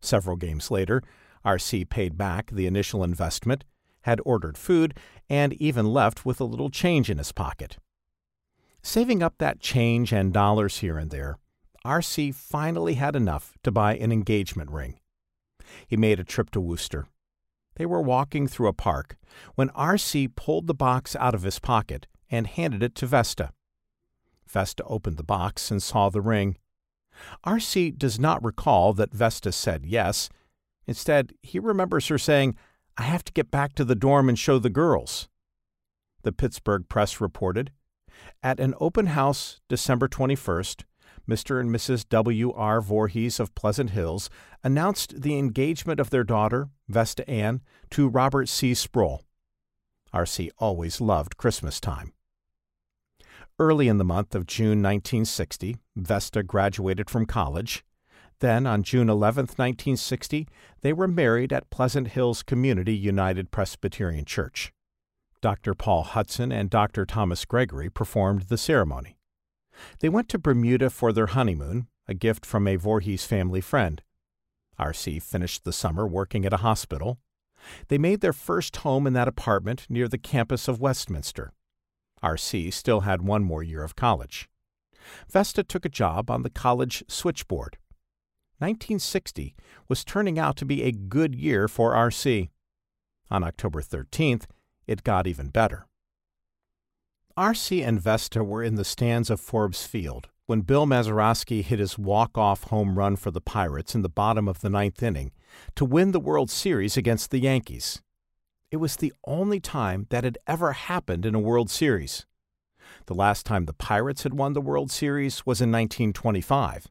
Several games later, RC paid back the initial investment, had ordered food, and even left with a little change in his pocket. Saving up that change and dollars here and there, RC finally had enough to buy an engagement ring. He made a trip to Wooster. They were walking through a park when R.C. pulled the box out of his pocket and handed it to Vesta. Vesta opened the box and saw the ring. R.C. does not recall that Vesta said yes. Instead, he remembers her saying, I have to get back to the dorm and show the girls. The Pittsburgh Press reported At an open house December 21st, Mr. and Mrs. W. R. Voorhees of Pleasant Hills announced the engagement of their daughter, Vesta Ann, to Robert C. Sproul. R.C. always loved Christmas time. Early in the month of June 1960, Vesta graduated from college. Then, on June 11, 1960, they were married at Pleasant Hills Community United Presbyterian Church. Dr. Paul Hudson and Dr. Thomas Gregory performed the ceremony. They went to Bermuda for their honeymoon, a gift from a Voorhees family friend. R.C. finished the summer working at a hospital. They made their first home in that apartment near the campus of Westminster. R.C. still had one more year of college. Vesta took a job on the college switchboard. 1960 was turning out to be a good year for R.C. On October 13th, it got even better. R.C. and Vesta were in the stands of Forbes Field when Bill Mazeroski hit his walk-off home run for the Pirates in the bottom of the ninth inning to win the World Series against the Yankees. It was the only time that had ever happened in a World Series. The last time the Pirates had won the World Series was in 1925.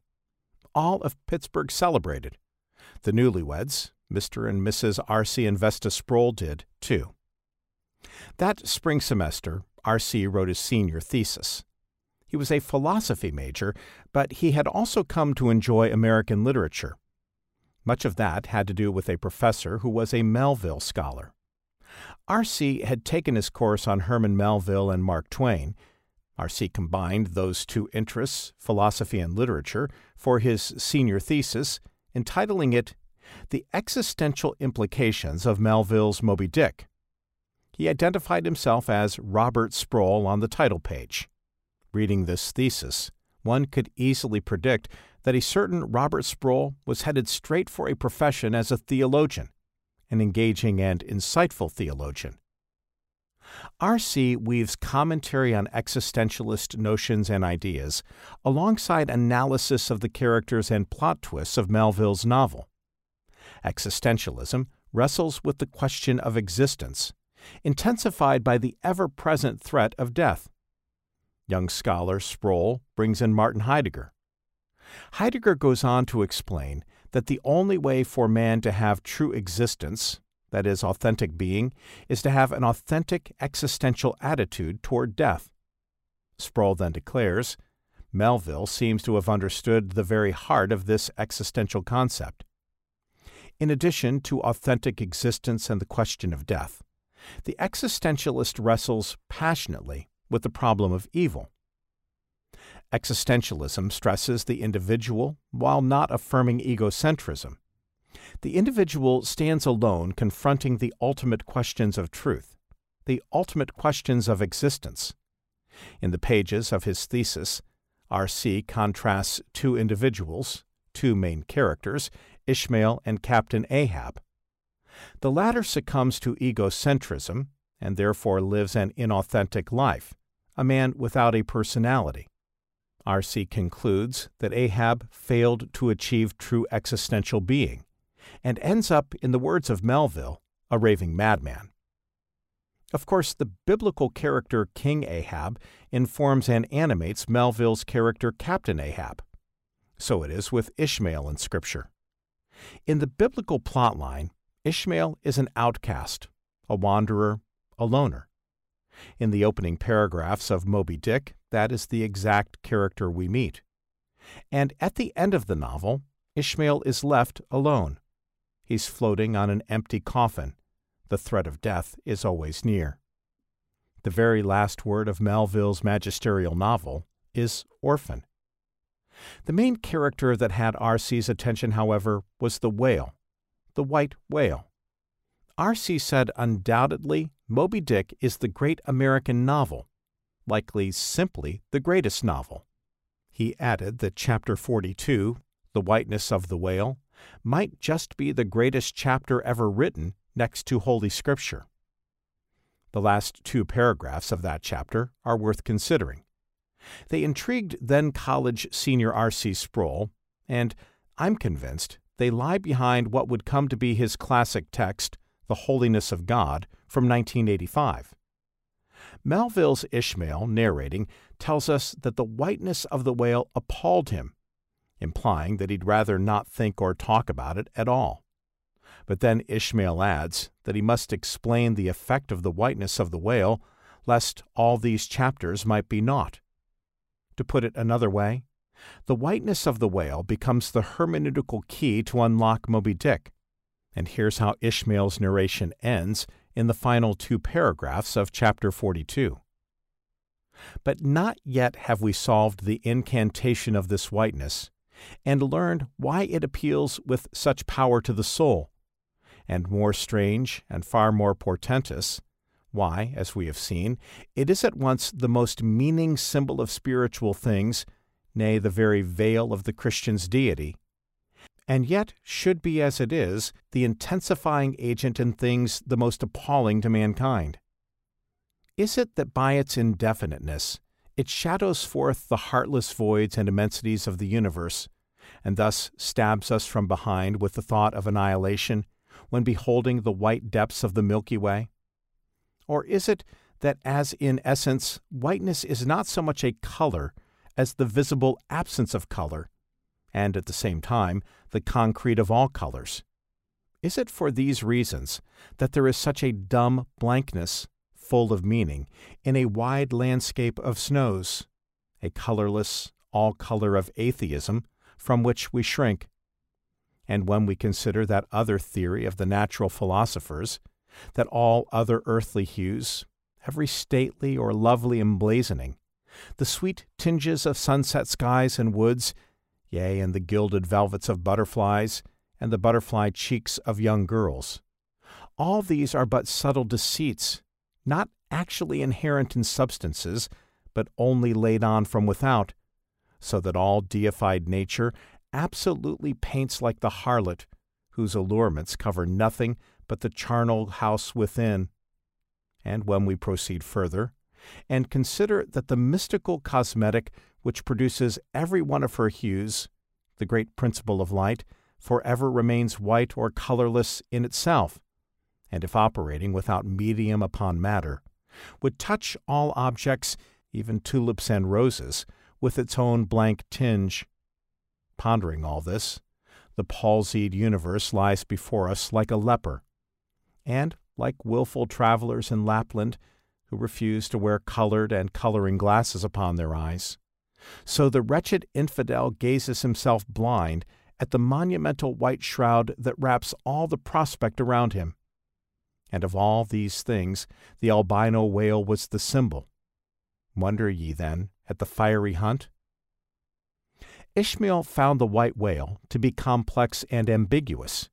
All of Pittsburgh celebrated. The newlyweds, Mr. and Mrs. R.C. and Vesta Sproul, did too. That spring semester, R.C. wrote his senior thesis. He was a philosophy major, but he had also come to enjoy American literature. Much of that had to do with a professor who was a Melville scholar. R.C. had taken his course on Herman Melville and Mark Twain. R.C. combined those two interests, philosophy and literature, for his senior thesis, entitling it The Existential Implications of Melville's Moby Dick he identified himself as Robert Sproul on the title page. Reading this thesis, one could easily predict that a certain Robert Sproul was headed straight for a profession as a theologian, an engaging and insightful theologian. R.C. weaves commentary on existentialist notions and ideas alongside analysis of the characters and plot twists of Melville's novel. Existentialism wrestles with the question of existence intensified by the ever present threat of death. Young scholar Sproul brings in Martin Heidegger. Heidegger goes on to explain that the only way for man to have true existence, that is, authentic being, is to have an authentic existential attitude toward death. Sproul then declares Melville seems to have understood the very heart of this existential concept. In addition to authentic existence and the question of death, the existentialist wrestles passionately with the problem of evil. Existentialism stresses the individual while not affirming egocentrism. The individual stands alone confronting the ultimate questions of truth. the ultimate questions of existence. In the pages of his thesis, R.C. contrasts two individuals, two main characters, Ishmael and Captain Ahab. The latter succumbs to egocentrism and therefore lives an inauthentic life, a man without a personality. R.C. concludes that Ahab failed to achieve true existential being and ends up, in the words of Melville, a raving madman. Of course, the biblical character King Ahab informs and animates Melville's character Captain Ahab. So it is with Ishmael in Scripture. In the biblical plotline, Ishmael is an outcast, a wanderer, a loner. In the opening paragraphs of Moby Dick, that is the exact character we meet. And at the end of the novel, Ishmael is left alone. He's floating on an empty coffin. The threat of death is always near. The very last word of Melville's magisterial novel is orphan. The main character that had R.C.'s attention, however, was the whale, the white whale. R.C. said undoubtedly Moby Dick is the great American novel, likely simply the greatest novel. He added that chapter 42, The Whiteness of the Whale, might just be the greatest chapter ever written next to Holy Scripture. The last two paragraphs of that chapter are worth considering. They intrigued then college senior R.C. Sproul, and I'm convinced they lie behind what would come to be his classic text, The Holiness of God, from 1985. Melville's Ishmael, narrating, tells us that the whiteness of the whale appalled him, implying that he'd rather not think or talk about it at all. But then Ishmael adds that he must explain the effect of the whiteness of the whale, lest all these chapters might be naught. To put it another way, the whiteness of the whale becomes the hermeneutical key to unlock Moby Dick. And here's how Ishmael's narration ends in the final two paragraphs of chapter 42. But not yet have we solved the incantation of this whiteness, and learned why it appeals with such power to the soul, and more strange and far more portentous, why, as we have seen, it is at once the most meaning symbol of spiritual things, nay, the very veil of the Christian's deity, and yet should be as it is the intensifying agent in things the most appalling to mankind. Is it that by its indefiniteness it shadows forth the heartless voids and immensities of the universe, and thus stabs us from behind with the thought of annihilation when beholding the white depths of the Milky Way? Or is it that, as in essence, whiteness is not so much a color as the visible absence of color, and at the same time, the concrete of all colors? Is it for these reasons that there is such a dumb blankness, full of meaning, in a wide landscape of snows, a colorless, all color of atheism from which we shrink? And when we consider that other theory of the natural philosophers, that all other earthly hues, every stately or lovely emblazoning, the sweet tinges of sunset skies and woods, yea, and the gilded velvets of butterflies, and the butterfly cheeks of young girls, all these are but subtle deceits, not actually inherent in substances, but only laid on from without, so that all deified nature absolutely paints like the harlot, whose allurements cover nothing but the charnel house within. And when we proceed further, and consider that the mystical cosmetic which produces every one of her hues, the great principle of light, forever remains white or colorless in itself, and if operating without medium upon matter, would touch all objects, even tulips and roses, with its own blank tinge, Pondering all this, the palsied universe lies before us like a leper. And, like wilful travelers in Lapland who refuse to wear colored and coloring glasses upon their eyes, so the wretched infidel gazes himself blind at the monumental white shroud that wraps all the prospect around him. And of all these things, the albino whale was the symbol. Wonder ye, then, at the fiery hunt? Ishmael found the white whale to be complex and ambiguous.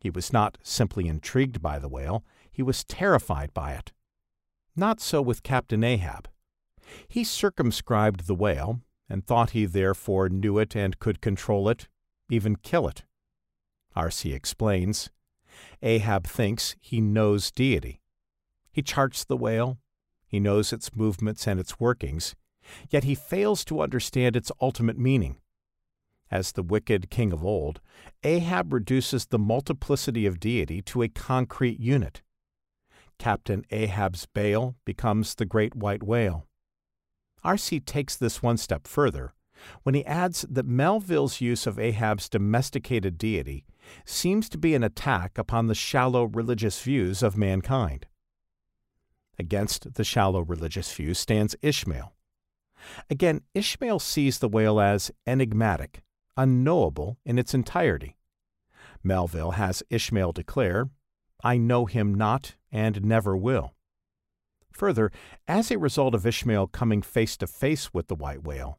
He was not simply intrigued by the whale, he was terrified by it. Not so with Captain Ahab. He circumscribed the whale, and thought he therefore knew it and could control it, even kill it. R.C. explains Ahab thinks he knows deity. He charts the whale, he knows its movements and its workings, yet he fails to understand its ultimate meaning. As the wicked king of old, Ahab reduces the multiplicity of deity to a concrete unit. Captain Ahab's Baal becomes the great white whale. R.C. takes this one step further when he adds that Melville's use of Ahab's domesticated deity seems to be an attack upon the shallow religious views of mankind. Against the shallow religious view stands Ishmael. Again, Ishmael sees the whale as enigmatic, unknowable in its entirety. Melville has Ishmael declare, I know him not and never will. Further, as a result of Ishmael coming face to face with the white whale,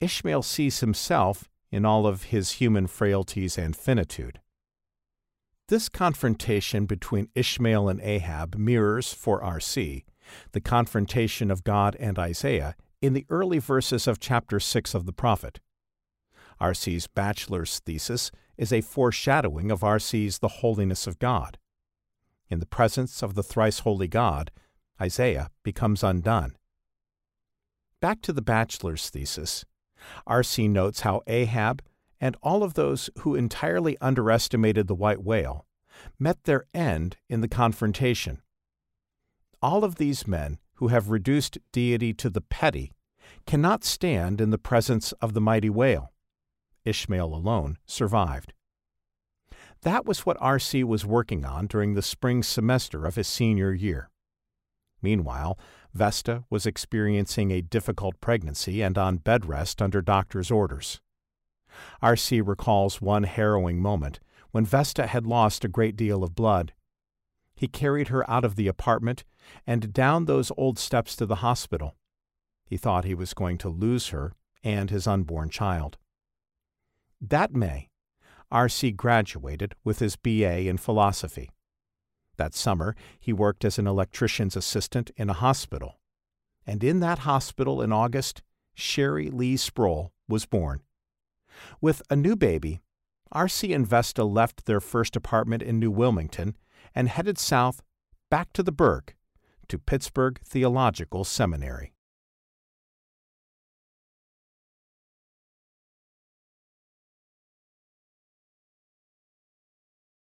Ishmael sees himself in all of his human frailties and finitude. This confrontation between Ishmael and Ahab mirrors, for R.C., the confrontation of God and Isaiah in the early verses of chapter 6 of the prophet. R.C.'s bachelor's thesis is a foreshadowing of R.C.'s The Holiness of God. In the presence of the thrice holy God, Isaiah becomes undone. Back to the bachelor's thesis, R.C. notes how Ahab and all of those who entirely underestimated the white whale met their end in the confrontation. All of these men who have reduced deity to the petty cannot stand in the presence of the mighty whale. Ishmael alone survived. That was what R.C. was working on during the spring semester of his senior year. Meanwhile, Vesta was experiencing a difficult pregnancy and on bed rest under doctor's orders. R.C. recalls one harrowing moment when Vesta had lost a great deal of blood. He carried her out of the apartment and down those old steps to the hospital. He thought he was going to lose her and his unborn child. That May, R.C. graduated with his B.A. in philosophy. That summer, he worked as an electrician's assistant in a hospital. And in that hospital in August, Sherry Lee Sproul was born. With a new baby, R.C. and Vesta left their first apartment in New Wilmington and headed south back to the Burg to Pittsburgh Theological Seminary.